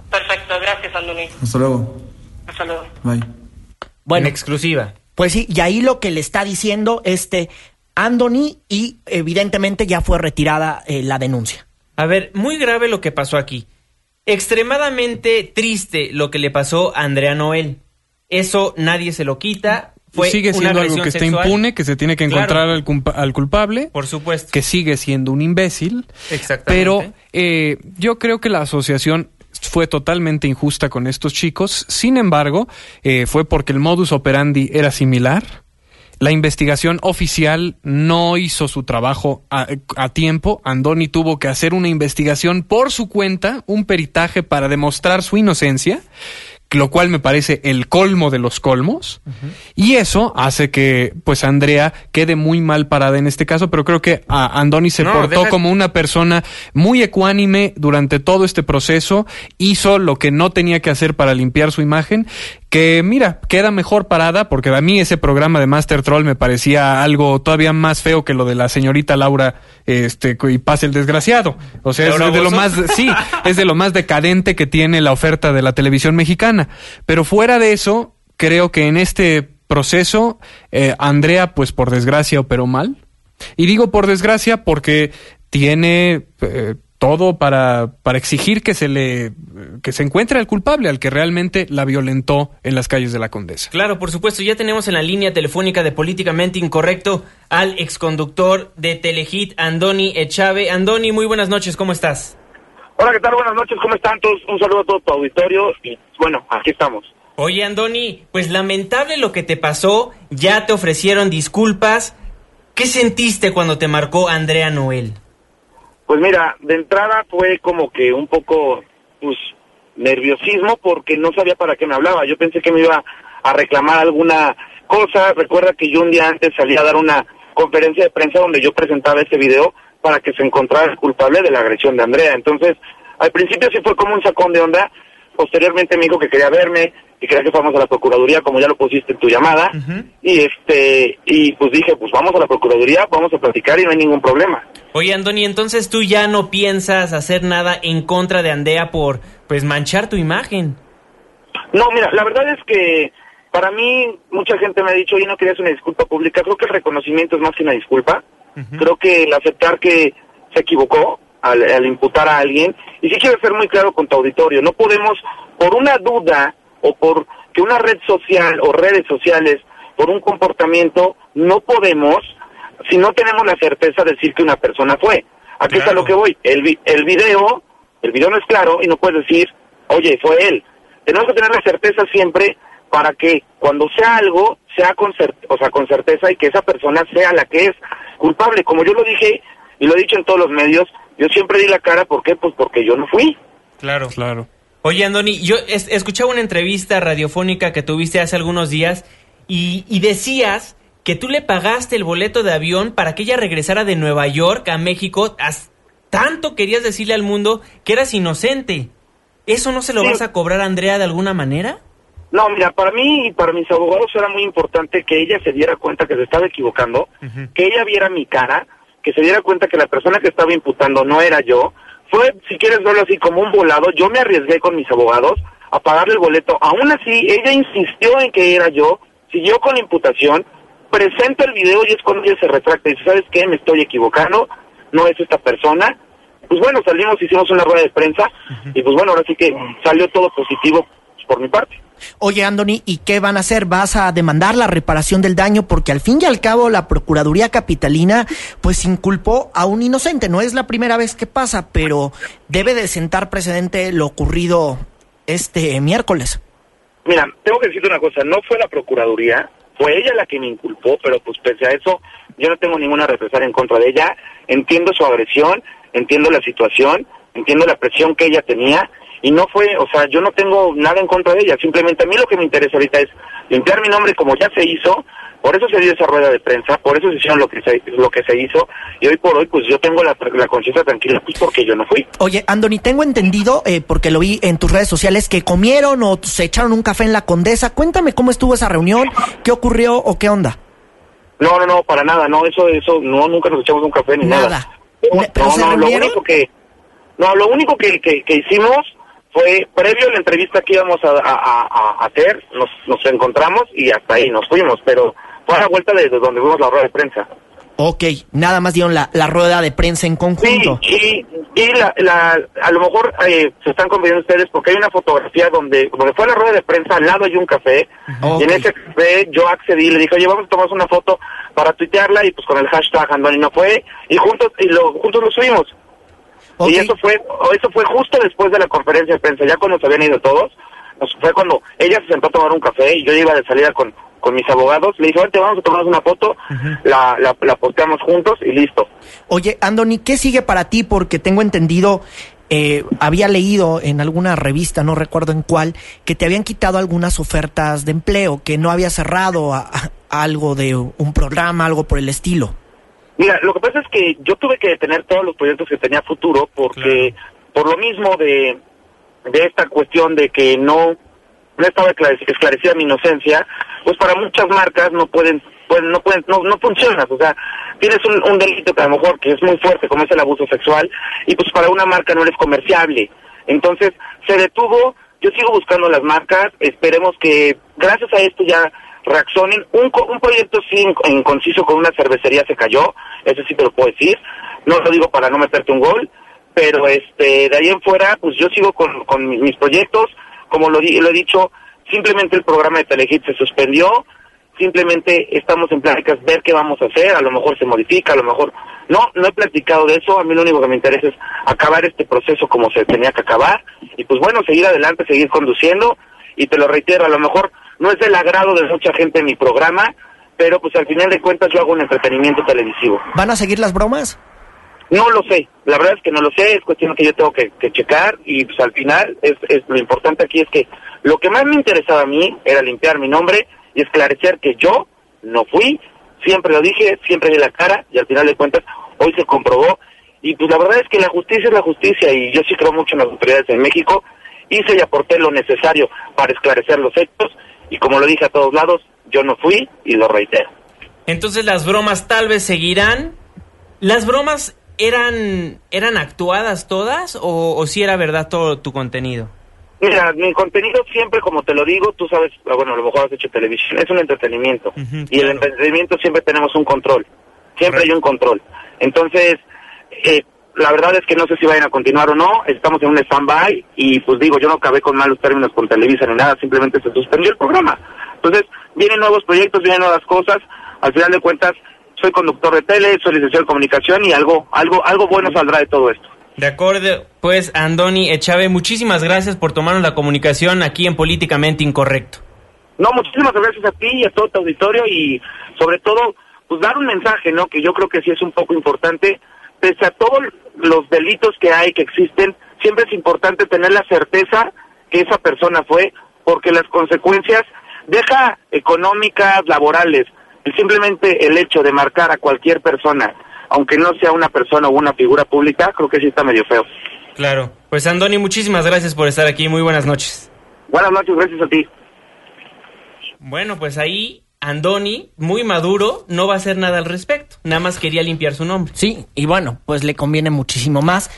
Perfecto, gracias, Andoni. Hasta luego. Hasta luego. Bye. Bueno, en exclusiva. Pues sí, y ahí lo que le está diciendo este Anthony y evidentemente ya fue retirada eh, la denuncia. A ver, muy grave lo que pasó aquí. Extremadamente triste lo que le pasó a Andrea Noel. Eso nadie se lo quita. Fue sigue siendo algo que está impune, que se tiene que encontrar al, culpable. Por supuesto. Que sigue siendo un imbécil. Exactamente. Pero eh, yo creo que la asociación fue totalmente injusta con estos chicos. Sin embargo, eh, fue porque el modus operandi era similar la investigación oficial no hizo su trabajo a, tiempo. Andoni tuvo que hacer una investigación por su cuenta, un peritaje para demostrar su inocencia lo cual me parece el colmo de los colmos. Y eso hace que, pues, Andrea quede muy mal parada en este caso, pero creo que a Andoni se portó como una persona muy ecuánime durante todo este proceso, hizo lo que no tenía que hacer para limpiar su imagen, que mira, queda mejor parada, porque a mí ese programa de Master Troll me parecía algo todavía más feo que lo de la señorita Laura, este, y pase el desgraciado. O sea, es de lo más, sí, es de lo más decadente que tiene la oferta de la televisión mexicana. Pero fuera de eso, creo que en este proceso, eh, Andrea, pues por desgracia, operó mal. Y digo por desgracia porque tiene eh, todo para, para exigir que se le que se encuentre al culpable, al que realmente la violentó en las calles de la Condesa. Claro, por supuesto, ya tenemos en la línea telefónica de Políticamente Incorrecto al exconductor de Telehit, Andoni Echave. Andoni, muy buenas noches, ¿cómo estás? Hola, ¿qué tal? Buenas noches, ¿cómo están todos? Un saludo a todo tu auditorio y bueno, aquí estamos. Oye, Andoni, pues lamentable lo que te pasó, ya te ofrecieron disculpas. ¿Qué sentiste cuando te marcó Andrea Noel? Pues mira, de entrada fue como que un poco, pues, nerviosismo porque no sabía para qué me hablaba. Yo pensé que me iba a reclamar alguna cosa. Recuerda que yo un día antes salí a dar una conferencia de prensa donde yo presentaba ese video para que se encontrara el culpable de la agresión de Andrea. Entonces, al principio sí fue como un sacón de onda, posteriormente me dijo que quería verme y quería que fuéramos a la Procuraduría, como ya lo pusiste en tu llamada, y este y pues dije, pues vamos a la Procuraduría, vamos a platicar y no hay ningún problema. Oye, Andoni, entonces tú ya no piensas hacer nada en contra de Andrea por, pues, manchar tu imagen. No, mira, la verdad es que para mí mucha gente me ha dicho, oye, no querías una disculpa pública, creo que el reconocimiento es más que una disculpa. Creo que el aceptar que se equivocó al, imputar a alguien, y sí quiero ser muy claro con tu auditorio, no podemos, por una duda o por que una red social o redes sociales, por un comportamiento, no podemos, si no tenemos la certeza, de decir que una persona fue. Aquí está lo que voy. El, el video, el video no es claro y no puedes decir, oye, fue él. Tenemos que tener la certeza siempre para que cuando sea algo, sea con, o sea, con certeza y que esa persona sea la que es culpable. Como yo lo dije y lo he dicho en todos los medios, yo siempre di la cara, ¿por qué? Pues porque yo no fui. Claro, claro. Oye, Andoni, yo escuchaba una entrevista radiofónica que tuviste hace algunos días y, y decías que tú le pagaste el boleto de avión para que ella regresara de Nueva York a México. Tanto querías decirle al mundo que eras inocente. ¿Eso no se lo vas a cobrar a Andrea de alguna manera? No, mira, para mí y para mis abogados era muy importante que ella se diera cuenta que se estaba equivocando, que ella viera mi cara, que se diera cuenta que la persona que estaba imputando no era yo. Fue, si quieres verlo así, como un volado. Yo me arriesgué con mis abogados a pagarle el boleto. Aún así, ella insistió en que era yo, siguió con la imputación, presenta el video y es cuando ella se retracta y dice, ¿sabes qué? Me estoy equivocando, no es esta persona. Pues bueno, salimos, hicimos una rueda de prensa y pues bueno, ahora sí que salió todo positivo por mi parte. Oye, Anthony, ¿y qué van a hacer? ¿Vas a demandar la reparación del daño? Porque al fin y al cabo la Procuraduría Capitalina pues inculpó a un inocente. No es la primera vez que pasa, pero debe de sentar precedente lo ocurrido este miércoles. Mira, tengo que decirte una cosa, no fue la Procuraduría, fue ella la que me inculpó, pero pues pese a eso yo no tengo ninguna represalia en contra de ella, entiendo su agresión, entiendo la situación, entiendo la presión que ella tenía y no fue, o sea, yo no tengo nada en contra de ella, simplemente a mí lo que me interesa ahorita es limpiar mi nombre como ya se hizo, por eso se dio esa rueda de prensa, por eso se hicieron lo que se, lo que se hizo y hoy por hoy pues yo tengo la, conciencia tranquila pues porque yo no fui. Oye, Andoni, tengo entendido, eh, porque lo vi en tus redes sociales, que comieron o se echaron un café en la Condesa. Cuéntame cómo estuvo esa reunión, qué ocurrió o qué onda. No, no, no, para nada, no, eso, eso, no, nunca nos echamos un café ni nada. No, no, lo único que, no, lo único que, que, que hicimos fue previo a la entrevista que íbamos a, hacer, nos, nos encontramos y hasta ahí nos fuimos, pero fue a la vuelta de, donde vimos la rueda de prensa. Ok, nada más dieron la, la rueda de prensa en conjunto. Sí, y, y la, la, a lo mejor eh, se están confundiendo ustedes porque hay una fotografía donde, donde fue la rueda de prensa, al lado hay un café, y en ese café yo accedí, le dije, oye, vamos a tomar una foto para tuitearla, y pues con el hashtag Andoni no fue, y juntos, y lo, juntos lo subimos. Y eso fue, eso fue justo después de la conferencia de prensa, ya cuando se habían ido todos, fue cuando ella se sentó a tomar un café y yo iba de salida con, con mis abogados, le dije, vente, vamos a tomar una foto, la, la, la posteamos juntos y listo. Oye, Andoni, ¿qué sigue para ti? Porque tengo entendido eh, había leído en alguna revista, no recuerdo en cuál, que te habían quitado algunas ofertas de empleo, que no había cerrado algo de un programa, algo por el estilo. Mira, lo que pasa es que yo tuve que detener todos los proyectos que tenía futuro porque por lo mismo de, de esta cuestión de que no, no estaba esclarecida mi inocencia, pues para muchas marcas no pueden, pueden no pueden, no, no funcionas, o sea, tienes un, un delito que a lo mejor que es muy fuerte, como es el abuso sexual, y pues para una marca no eres comerciable. Entonces, se detuvo, yo sigo buscando las marcas, esperemos que gracias a esto ya reaccionen. Un, un proyecto sí en, conciso con una cervecería se cayó, eso sí te lo puedo decir. No lo digo para no meterte un gol, pero este de ahí en fuera, pues yo sigo con, con mis proyectos. Como lo, lo he dicho, simplemente el programa de Telehit se suspendió. Simplemente estamos en pláticas ver qué vamos a hacer. A lo mejor se modifica, a lo mejor no. No he platicado de eso. A mí lo único que me interesa es acabar este proceso como se tenía que acabar. Y pues bueno, seguir adelante, seguir conduciendo. Y te lo reitero, a lo mejor no es del agrado de mucha gente en mi programa, pero pues al final de cuentas yo hago un entretenimiento televisivo. ¿Van a seguir las bromas? No lo sé, la verdad es que no lo sé, es cuestión que yo tengo que, checar. Y pues al final es, es, lo importante aquí es que lo que más me interesaba a mí era limpiar mi nombre y esclarecer que yo no fui, siempre lo dije, siempre di la cara y al final de cuentas hoy se comprobó. Y pues la verdad es que la justicia es la justicia y yo sí creo mucho en las autoridades en México, hice y aporté lo necesario para esclarecer los hechos y como lo dije a todos lados, yo no fui y lo reitero. Entonces las bromas tal vez seguirán. ¿Las bromas eran, eran actuadas todas o, si era verdad todo tu contenido? Mira, mi contenido siempre, como te lo digo, tú sabes, ah, bueno, a lo mejor has hecho televisión, es un entretenimiento. y el entretenimiento siempre tenemos un control. Siempre hay un control. Entonces, eh, la verdad es que no sé si vayan a continuar o no, estamos en un stand-by y pues digo, yo no acabé con malos términos con Televisa ni nada, simplemente se suspendió el programa. Entonces, vienen nuevos proyectos, vienen nuevas cosas, al final de cuentas, soy conductor de tele, soy licenciado de comunicación y algo, algo, algo bueno saldrá de todo esto. De acuerdo, pues Andoni Echave, muchísimas gracias por tomarnos la comunicación aquí en Políticamente Incorrecto. No, muchísimas gracias a ti y a todo tu auditorio y sobre todo, pues dar un mensaje, ¿no? Que yo creo que sí es un poco importante. Pese a todos los delitos que hay, que existen, siempre es importante tener la certeza que esa persona fue, porque las consecuencias, deja económicas, laborales, y simplemente el hecho de marcar a cualquier persona, aunque no sea una persona o una figura pública, creo que sí está medio feo. Claro. Pues Andoni, muchísimas gracias por estar aquí. Muy buenas noches. Buenas noches, gracias a ti. Bueno, pues ahí Andoni, muy maduro, no va a hacer nada al respecto. Nada más quería limpiar su nombre. Sí, y bueno, pues le conviene muchísimo más.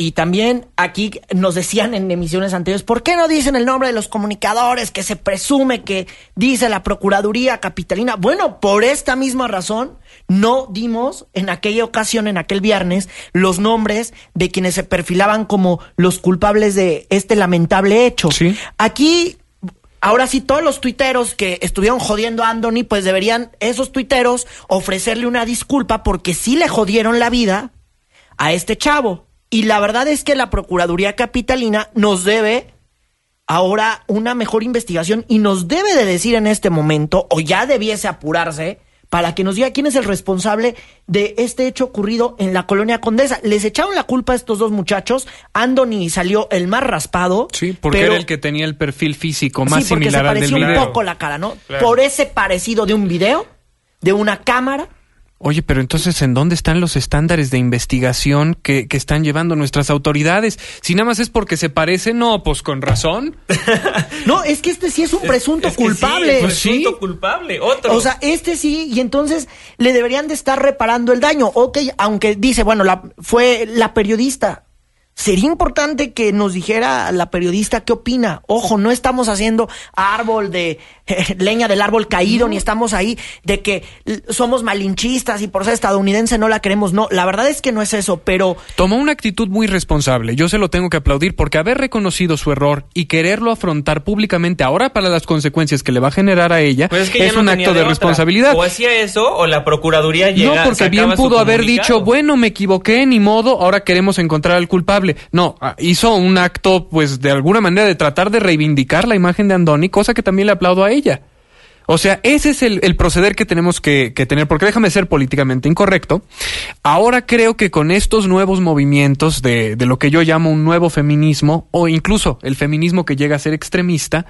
Y también aquí nos decían en emisiones anteriores, ¿por qué no dicen el nombre de los comunicadores que se presume que dice la Procuraduría Capitalina? Bueno, por esta misma razón no dimos en aquella ocasión, en aquel viernes, los nombres de quienes se perfilaban como los culpables de este lamentable hecho. Sí. Aquí Ahora sí, todos los tuiteros que estuvieron jodiendo a Anthony, pues deberían esos tuiteros ofrecerle una disculpa porque sí le jodieron la vida a este chavo. Y la verdad es que la Procuraduría Capitalina nos debe ahora una mejor investigación y nos debe de decir en este momento, o ya debiese apurarse, para que nos diga quién es el responsable de este hecho ocurrido en la colonia Condesa. Les echaron la culpa a estos dos muchachos. Anthony salió el más raspado. Sí, porque pero- era el que tenía el perfil físico más sí, porque se similar al del parecía un poco la cara, ¿no? Claro. Por ese parecido de un video, de una cámara. Oye, pero entonces, ¿en dónde están los estándares de investigación que, que están llevando nuestras autoridades? Si nada más es porque se parece, no, pues con razón. No, es que este sí es un presunto culpable. Sí, presunto culpable. Otro. O sea, este sí, y entonces le deberían de estar reparando el daño. Ok, aunque dice, bueno, la, fue la periodista. Sería importante que nos dijera la periodista qué opina. Ojo, no estamos haciendo árbol de leña del árbol caído, ni estamos ahí de que somos malinchistas y por ser estadounidense no la queremos. No, la verdad es que no es eso, pero Tomó una actitud muy responsable. Yo se lo tengo que aplaudir porque haber reconocido su error y quererlo afrontar públicamente ahora para las consecuencias que le va a generar a ella Pues es que ya no un acto de, otra. responsabilidad. O hacía eso, o la Procuraduría llega no, porque bien pudo haber dicho, bueno, me equivoqué, ni modo, ahora queremos encontrar al culpable. No, ah, hizo un acto, pues, de alguna manera de tratar de reivindicar la imagen de Andoni, cosa que también le aplaudo a ella. O sea, ese es el, el proceder que tenemos que, que tener, porque déjame ser políticamente incorrecto. Ahora creo que con estos nuevos movimientos de, de lo que yo llamo un nuevo feminismo, o incluso el feminismo que llega a ser extremista,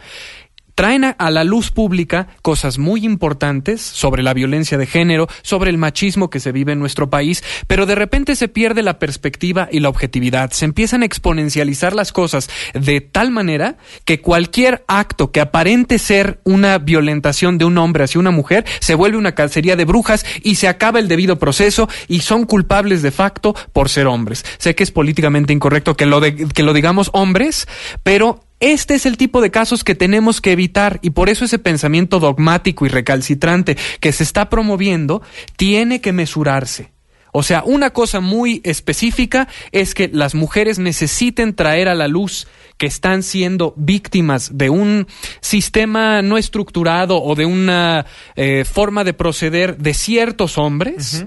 traen a, la luz pública cosas muy importantes sobre la violencia de género, sobre el machismo que se vive en nuestro país, pero de repente se pierde la perspectiva y la objetividad. Se empiezan a exponencializar las cosas de tal manera que cualquier acto que aparente ser una violentación de un hombre hacia una mujer se vuelve una cacería de brujas y se acaba el debido proceso y son culpables de facto por ser hombres. Sé que es políticamente incorrecto que lo, de- que lo digamos hombres, pero este es el tipo de casos que tenemos que evitar y por eso ese pensamiento dogmático y recalcitrante que se está promoviendo tiene que mesurarse. O sea, una cosa muy específica es que las mujeres necesiten traer a la luz que están siendo víctimas de un sistema no estructurado o de una eh, forma de proceder de ciertos hombres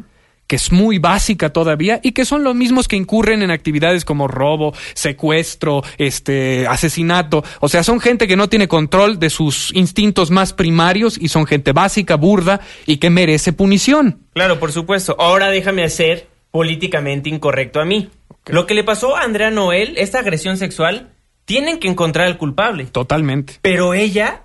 que es muy básica todavía y que son los mismos que incurren en actividades como robo, secuestro, este, asesinato. O sea, son gente que no tiene control de sus instintos más primarios y son gente básica, burda y que merece punición. Claro, por supuesto. Ahora déjame hacer políticamente incorrecto a mí. Lo que le pasó a Andrea Noel, esta agresión sexual, tienen que encontrar al culpable. Totalmente. Pero ella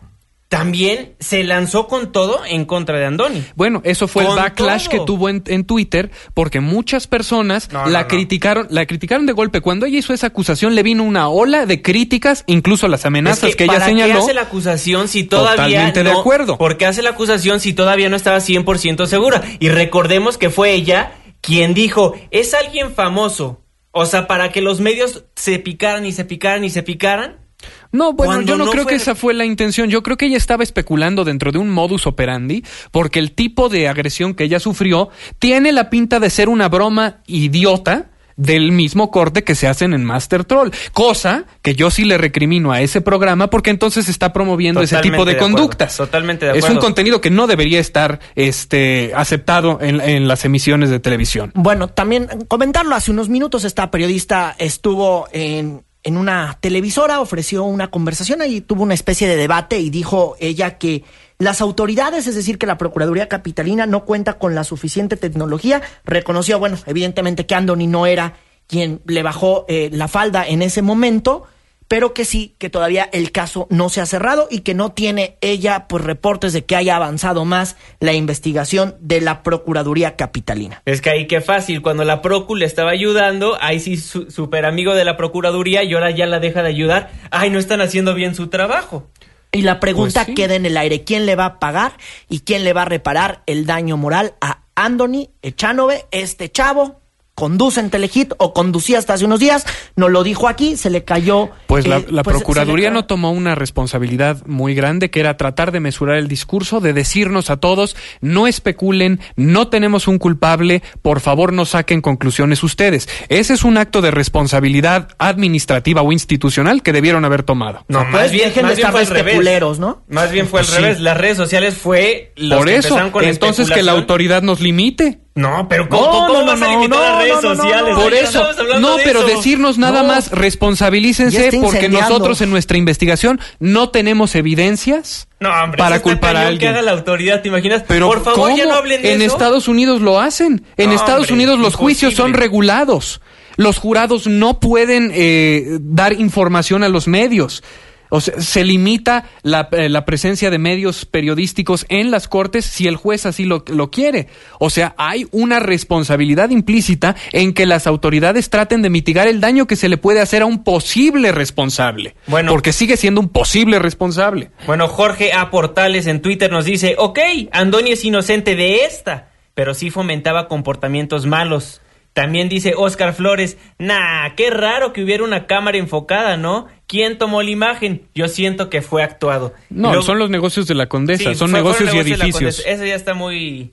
también se lanzó con todo en contra de Andoni. Bueno, eso fue el backlash todo. que tuvo en, en Twitter porque muchas personas No, la no, no. criticaron, la criticaron de golpe. Cuando ella hizo esa acusación le vino una ola de críticas, incluso las amenazas Es que, ella ¿para señaló. qué hace la acusación si todavía Totalmente de acuerdo. ¿Por qué hace la acusación si todavía no estaba 100% segura? Y recordemos que fue ella quien dijo, es alguien famoso. O sea, para que los medios se picaran y se picaran y se picaran. No, bueno, Cuando yo no, no creo fue- que esa fue la intención. Yo creo que ella estaba especulando dentro de un modus operandi, porque el tipo de agresión que ella sufrió tiene la pinta de ser una broma idiota del mismo corte que se hacen en Master Troll, cosa que yo sí le recrimino a ese programa porque entonces está promoviendo ese tipo de, acuerdo, conductas. totalmente de Es un acuerdo. contenido que no debería estar este aceptado en, en las emisiones de televisión. Bueno, también comentarlo, hace unos minutos esta periodista estuvo en, en una televisora, ofreció una conversación y tuvo una especie de debate y dijo ella que las autoridades, es decir, que la Procuraduría Capitalina no cuenta con la suficiente tecnología, reconoció, bueno, evidentemente que Andoni no era quien le bajó eh, la falda en ese momento, pero que sí, que todavía el caso no se ha cerrado y que no tiene ella pues reportes de que haya avanzado más la investigación de la Procuraduría Capitalina. Es que ahí qué fácil, cuando la Procu le estaba ayudando, ahí sí súper amigo de la Procuraduría y ahora ya la deja de ayudar, ay, no están haciendo bien su trabajo. Y la pregunta pues queda en el aire, ¿quién le va a pagar y quién le va a reparar el daño moral a Andoni Echanove, este chavo conduce en Telehit o conducía hasta hace unos días, nos lo dijo aquí, se le cayó. Pues la, pues, Procuraduría no tomó una responsabilidad muy grande, que era tratar de mesurar el discurso, de decirnos a todos, no especulen, no tenemos un culpable, por favor no saquen conclusiones ustedes. Ese es un acto de responsabilidad administrativa o institucional que debieron haber tomado. No, más pues, bien, más bien fue al revés. ¿no? Más bien fue al revés. Las redes sociales fue los Por eso, entonces que la autoridad nos limite. No, pero ¿cómo, no, ¿cómo no, vas a limitar las redes sociales? Por eso, no, pero decirnos nada más, responsabilícense porque nosotros en nuestra investigación no tenemos evidencias no, hombre, para culpar a alguien. que haga la autoridad, ¿te imaginas? Pero Por favor, ya no hablen de En Estados Unidos lo hacen. En Estados Unidos los juicios son regulados. Los jurados no pueden eh, dar información a los medios. O sea, se limita la, eh, la, presencia de medios periodísticos en las cortes si el juez así lo, lo, quiere. O sea, hay una responsabilidad implícita en que las autoridades traten de mitigar el daño que se le puede hacer a un posible responsable. Bueno, porque sigue siendo un posible responsable. Bueno, Jorge A. Portales en Twitter nos dice, ok, Andoni es inocente de esta, pero sí fomentaba comportamientos malos. También dice Oscar Flores, nah, qué raro que hubiera una cámara enfocada, ¿no? ¿Quién tomó la imagen? Yo siento que fue actuado. No, son los negocios de la condesa, son negocios y edificios. Eso ya está muy...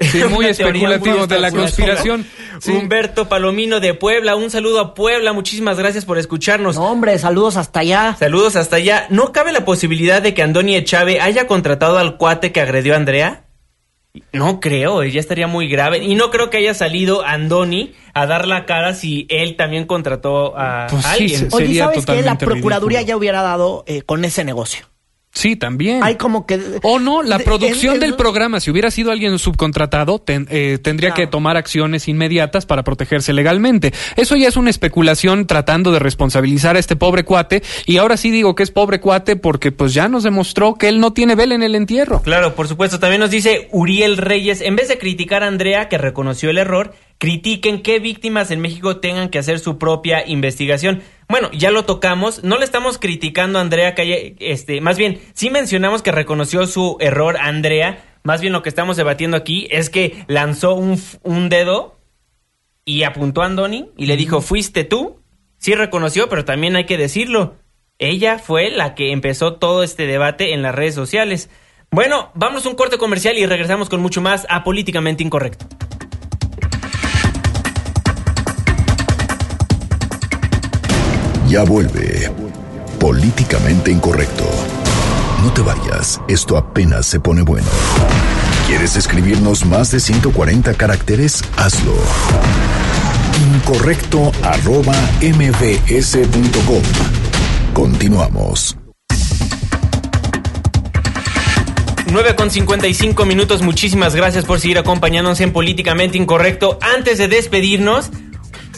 Sí, muy especulativo de la conspiración. Humberto Palomino de Puebla, un saludo a Puebla, muchísimas gracias por escucharnos. No, hombre, saludos hasta allá. Saludos hasta allá. ¿No cabe la posibilidad de que Andoni Echave haya contratado al cuate que agredió a Andrea? No creo, ya estaría muy grave. Y no creo que haya salido Andoni a dar la cara si él también contrató a pues alguien. Oye, ¿sabes que La Procuraduría ya hubiera dado eh, con ese negocio. Sí, también. Hay como que... O no, la producción del programa, si hubiera sido alguien subcontratado, eh, tendría que tomar acciones inmediatas para protegerse legalmente. Eso ya es una especulación tratando de responsabilizar a este pobre cuate. Y ahora sí digo que es pobre cuate porque pues ya nos demostró que él no tiene vela en el entierro. Claro, por supuesto. También nos dice Uriel Reyes, en vez de criticar a Andrea, que reconoció el error, critiquen que víctimas en México tengan que hacer su propia investigación. Bueno, ya lo tocamos, no le estamos criticando a Andrea Calle, este, más bien, sí mencionamos que reconoció su error Andrea, más bien lo que estamos debatiendo aquí es que lanzó un, un dedo y apuntó a Andoni y le dijo, fuiste tú. Sí reconoció, pero también hay que decirlo. Ella fue la que empezó todo este debate en las redes sociales. Bueno, vamos a un corte comercial y regresamos con mucho más a Políticamente Incorrecto. Ya vuelve. Políticamente incorrecto. No te vayas, esto apenas se pone bueno. ¿Quieres escribirnos más de 140 caracteres? Hazlo. Incorrecto arroba mbs.com. Continuamos. 9 con 55 minutos. Muchísimas gracias por seguir acompañándonos en Políticamente Incorrecto. Antes de despedirnos,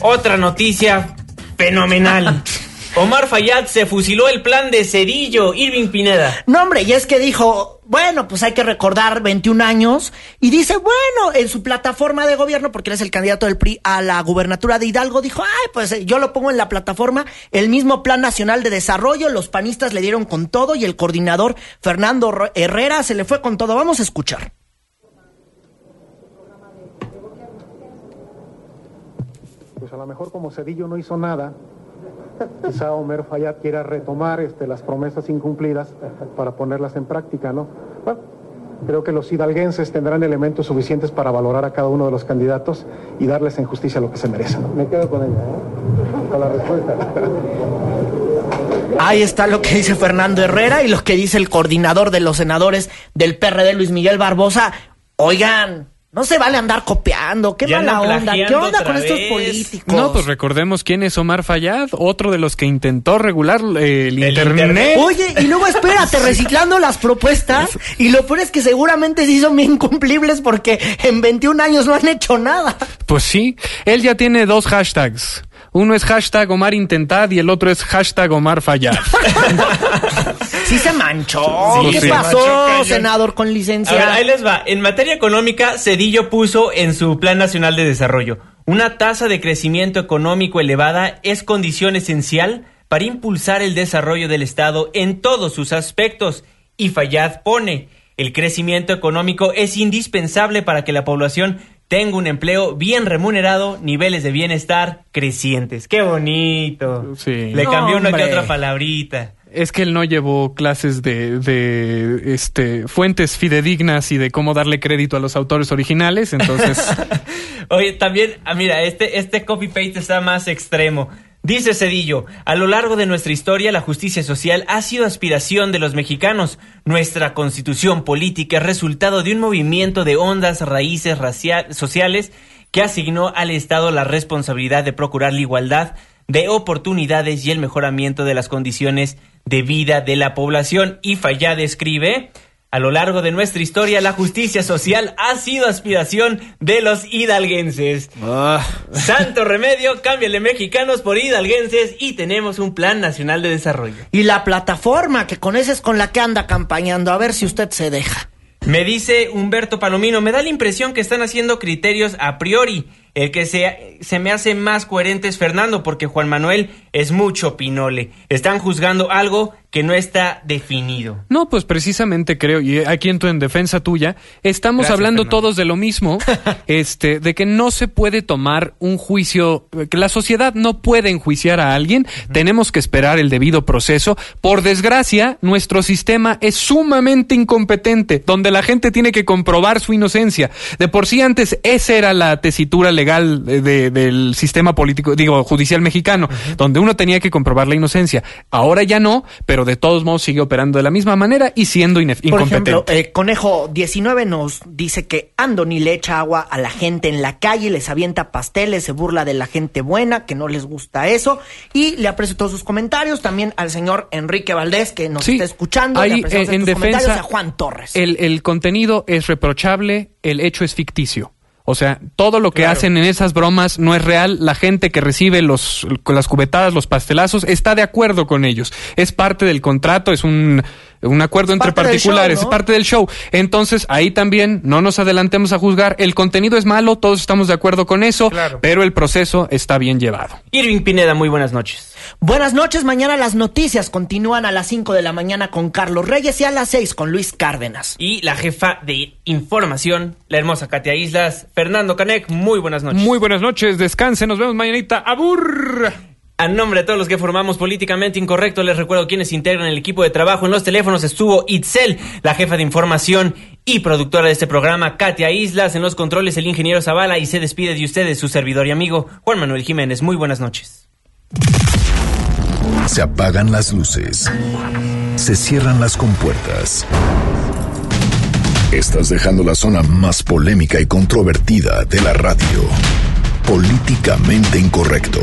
otra noticia fenomenal. Omar Fayad se fusiló el plan de Cedillo, Irving Pineda. No, hombre, y es que dijo, bueno, pues hay que recordar 21 años. Y dice, bueno, en su plataforma de gobierno, porque él es el candidato del PRI a la gubernatura de Hidalgo, dijo, ay, pues eh, yo lo pongo en la plataforma, el mismo Plan Nacional de Desarrollo, los panistas le dieron con todo y el coordinador Fernando Herrera se le fue con todo. Vamos a escuchar. Pues a lo mejor como Cedillo no hizo nada, quizá Homer Fayad quiera retomar este, las promesas incumplidas para ponerlas en práctica, ¿no? Bueno, creo que los hidalguenses tendrán elementos suficientes para valorar a cada uno de los candidatos y darles en justicia lo que se merecen. Me quedo con ella, ¿eh? Con la respuesta. Ahí está lo que dice Fernando Herrera y lo que dice el coordinador de los senadores del PRD, Luis Miguel Barbosa. Oigan, No se vale andar copiando. Qué Ya mala onda. ¿Qué onda con estos políticos? No, pues recordemos quién es Omar Fayad, otro de los que intentó regular eh, el, internet. internet. Oye, y luego espérate, reciclando las propuestas. Y lo peor es que seguramente sí son bien cumplibles porque en 21 años no han hecho nada. Pues sí, él ya tiene dos hashtags. Uno es hashtag Omar Intentad y el otro es hashtag Omar Fayad. Sí se manchó. Sí, ¿Qué sí. pasó, Manchó senador con A licencia? ver, ahí les va. En materia económica, Cedillo puso en su Plan Nacional de Desarrollo una tasa de crecimiento económico elevada es condición esencial para impulsar el desarrollo del Estado en todos sus aspectos. Y Fayad pone, el crecimiento económico es indispensable para que la población tenga un empleo bien remunerado, niveles de bienestar crecientes. ¡Qué bonito! Sí. Le cambió una que otra palabrita. Es que él no llevó clases de, de este, fuentes fidedignas y de cómo darle crédito a los autores originales, entonces... Oye, también, ah, mira, este, este copy-paste está más extremo. Dice Cedillo, a lo largo de nuestra historia la justicia social ha sido aspiración de los mexicanos. Nuestra constitución política es resultado de un movimiento de ondas raíces sociales que asignó al Estado la responsabilidad de procurar la igualdad de oportunidades y el mejoramiento de las condiciones de vida de la población. Y Fayad escribe, a lo largo de nuestra historia, la justicia social ha sido aspiración de los hidalguenses. Santo remedio, cámbiale mexicanos por hidalguenses y tenemos un plan nacional de desarrollo. Y la plataforma, que con esa es con la que anda campañando. A ver si usted se deja. Me dice Humberto Palomino, me da la impresión que están haciendo criterios a priori. El que se, se me hace más coherente es Fernando, porque Juan Manuel es mucho pinole. Están juzgando algo que no está definido. No, pues precisamente creo, y aquí entro en defensa tuya, estamos Gracias, hablando Fernando. todos de lo mismo, este, de que no se puede tomar un juicio, que la sociedad no puede enjuiciar a alguien, tenemos que esperar el debido proceso. Por desgracia, nuestro sistema es sumamente incompetente, donde la gente tiene que comprobar su inocencia. De por sí antes esa era la tesitura legal de- de- del sistema político, digo, judicial mexicano, donde uno tenía que comprobar la inocencia. Ahora ya no, pero de todos modos sigue operando de la misma manera y siendo Por incompetente. ejemplo, eh, Conejo 19 nos dice que Andoni le echa agua a la gente en la calle, les avienta pasteles, se burla de la gente buena, que no les gusta eso. Y le aprecio todos sus comentarios. También al señor Enrique Valdés, que nos Sí, está escuchando. le ahí, eh, en comentarios. defensa, A Juan Torres. El, el contenido es reprochable, el hecho es ficticio. O sea, todo lo que Claro. hacen en esas bromas no es real. La gente que recibe los, las cubetadas, los pastelazos, está de acuerdo con ellos. Es parte del contrato, es un, un acuerdo entre parte particulares, show, ¿no? es parte del show. Entonces, ahí también no nos adelantemos a juzgar. El contenido es malo, todos estamos de acuerdo con eso, Claro. pero el proceso está bien llevado. Irving Pineda, muy buenas noches. Buenas noches. Mañana las noticias continúan a las 5 de la mañana con Carlos Reyes y a las 6 con Luis Cárdenas. Y la jefa de información, la hermosa Katia Islas, Fernando Canek, muy buenas noches. Muy buenas noches, descanse, nos vemos mañanita. ¡Abur! A nombre de todos los que formamos Políticamente Incorrecto, les recuerdo quienes integran el equipo de trabajo. En los teléfonos estuvo Itzel, la jefa de información y productora de este programa, Katia Islas. En los controles, el ingeniero Zavala. Y se despide de ustedes su servidor y amigo, Juan Manuel Jiménez. Muy buenas noches. Se apagan las luces. Se cierran las compuertas. Estás dejando la zona más polémica y controvertida de la radio. Políticamente incorrecto.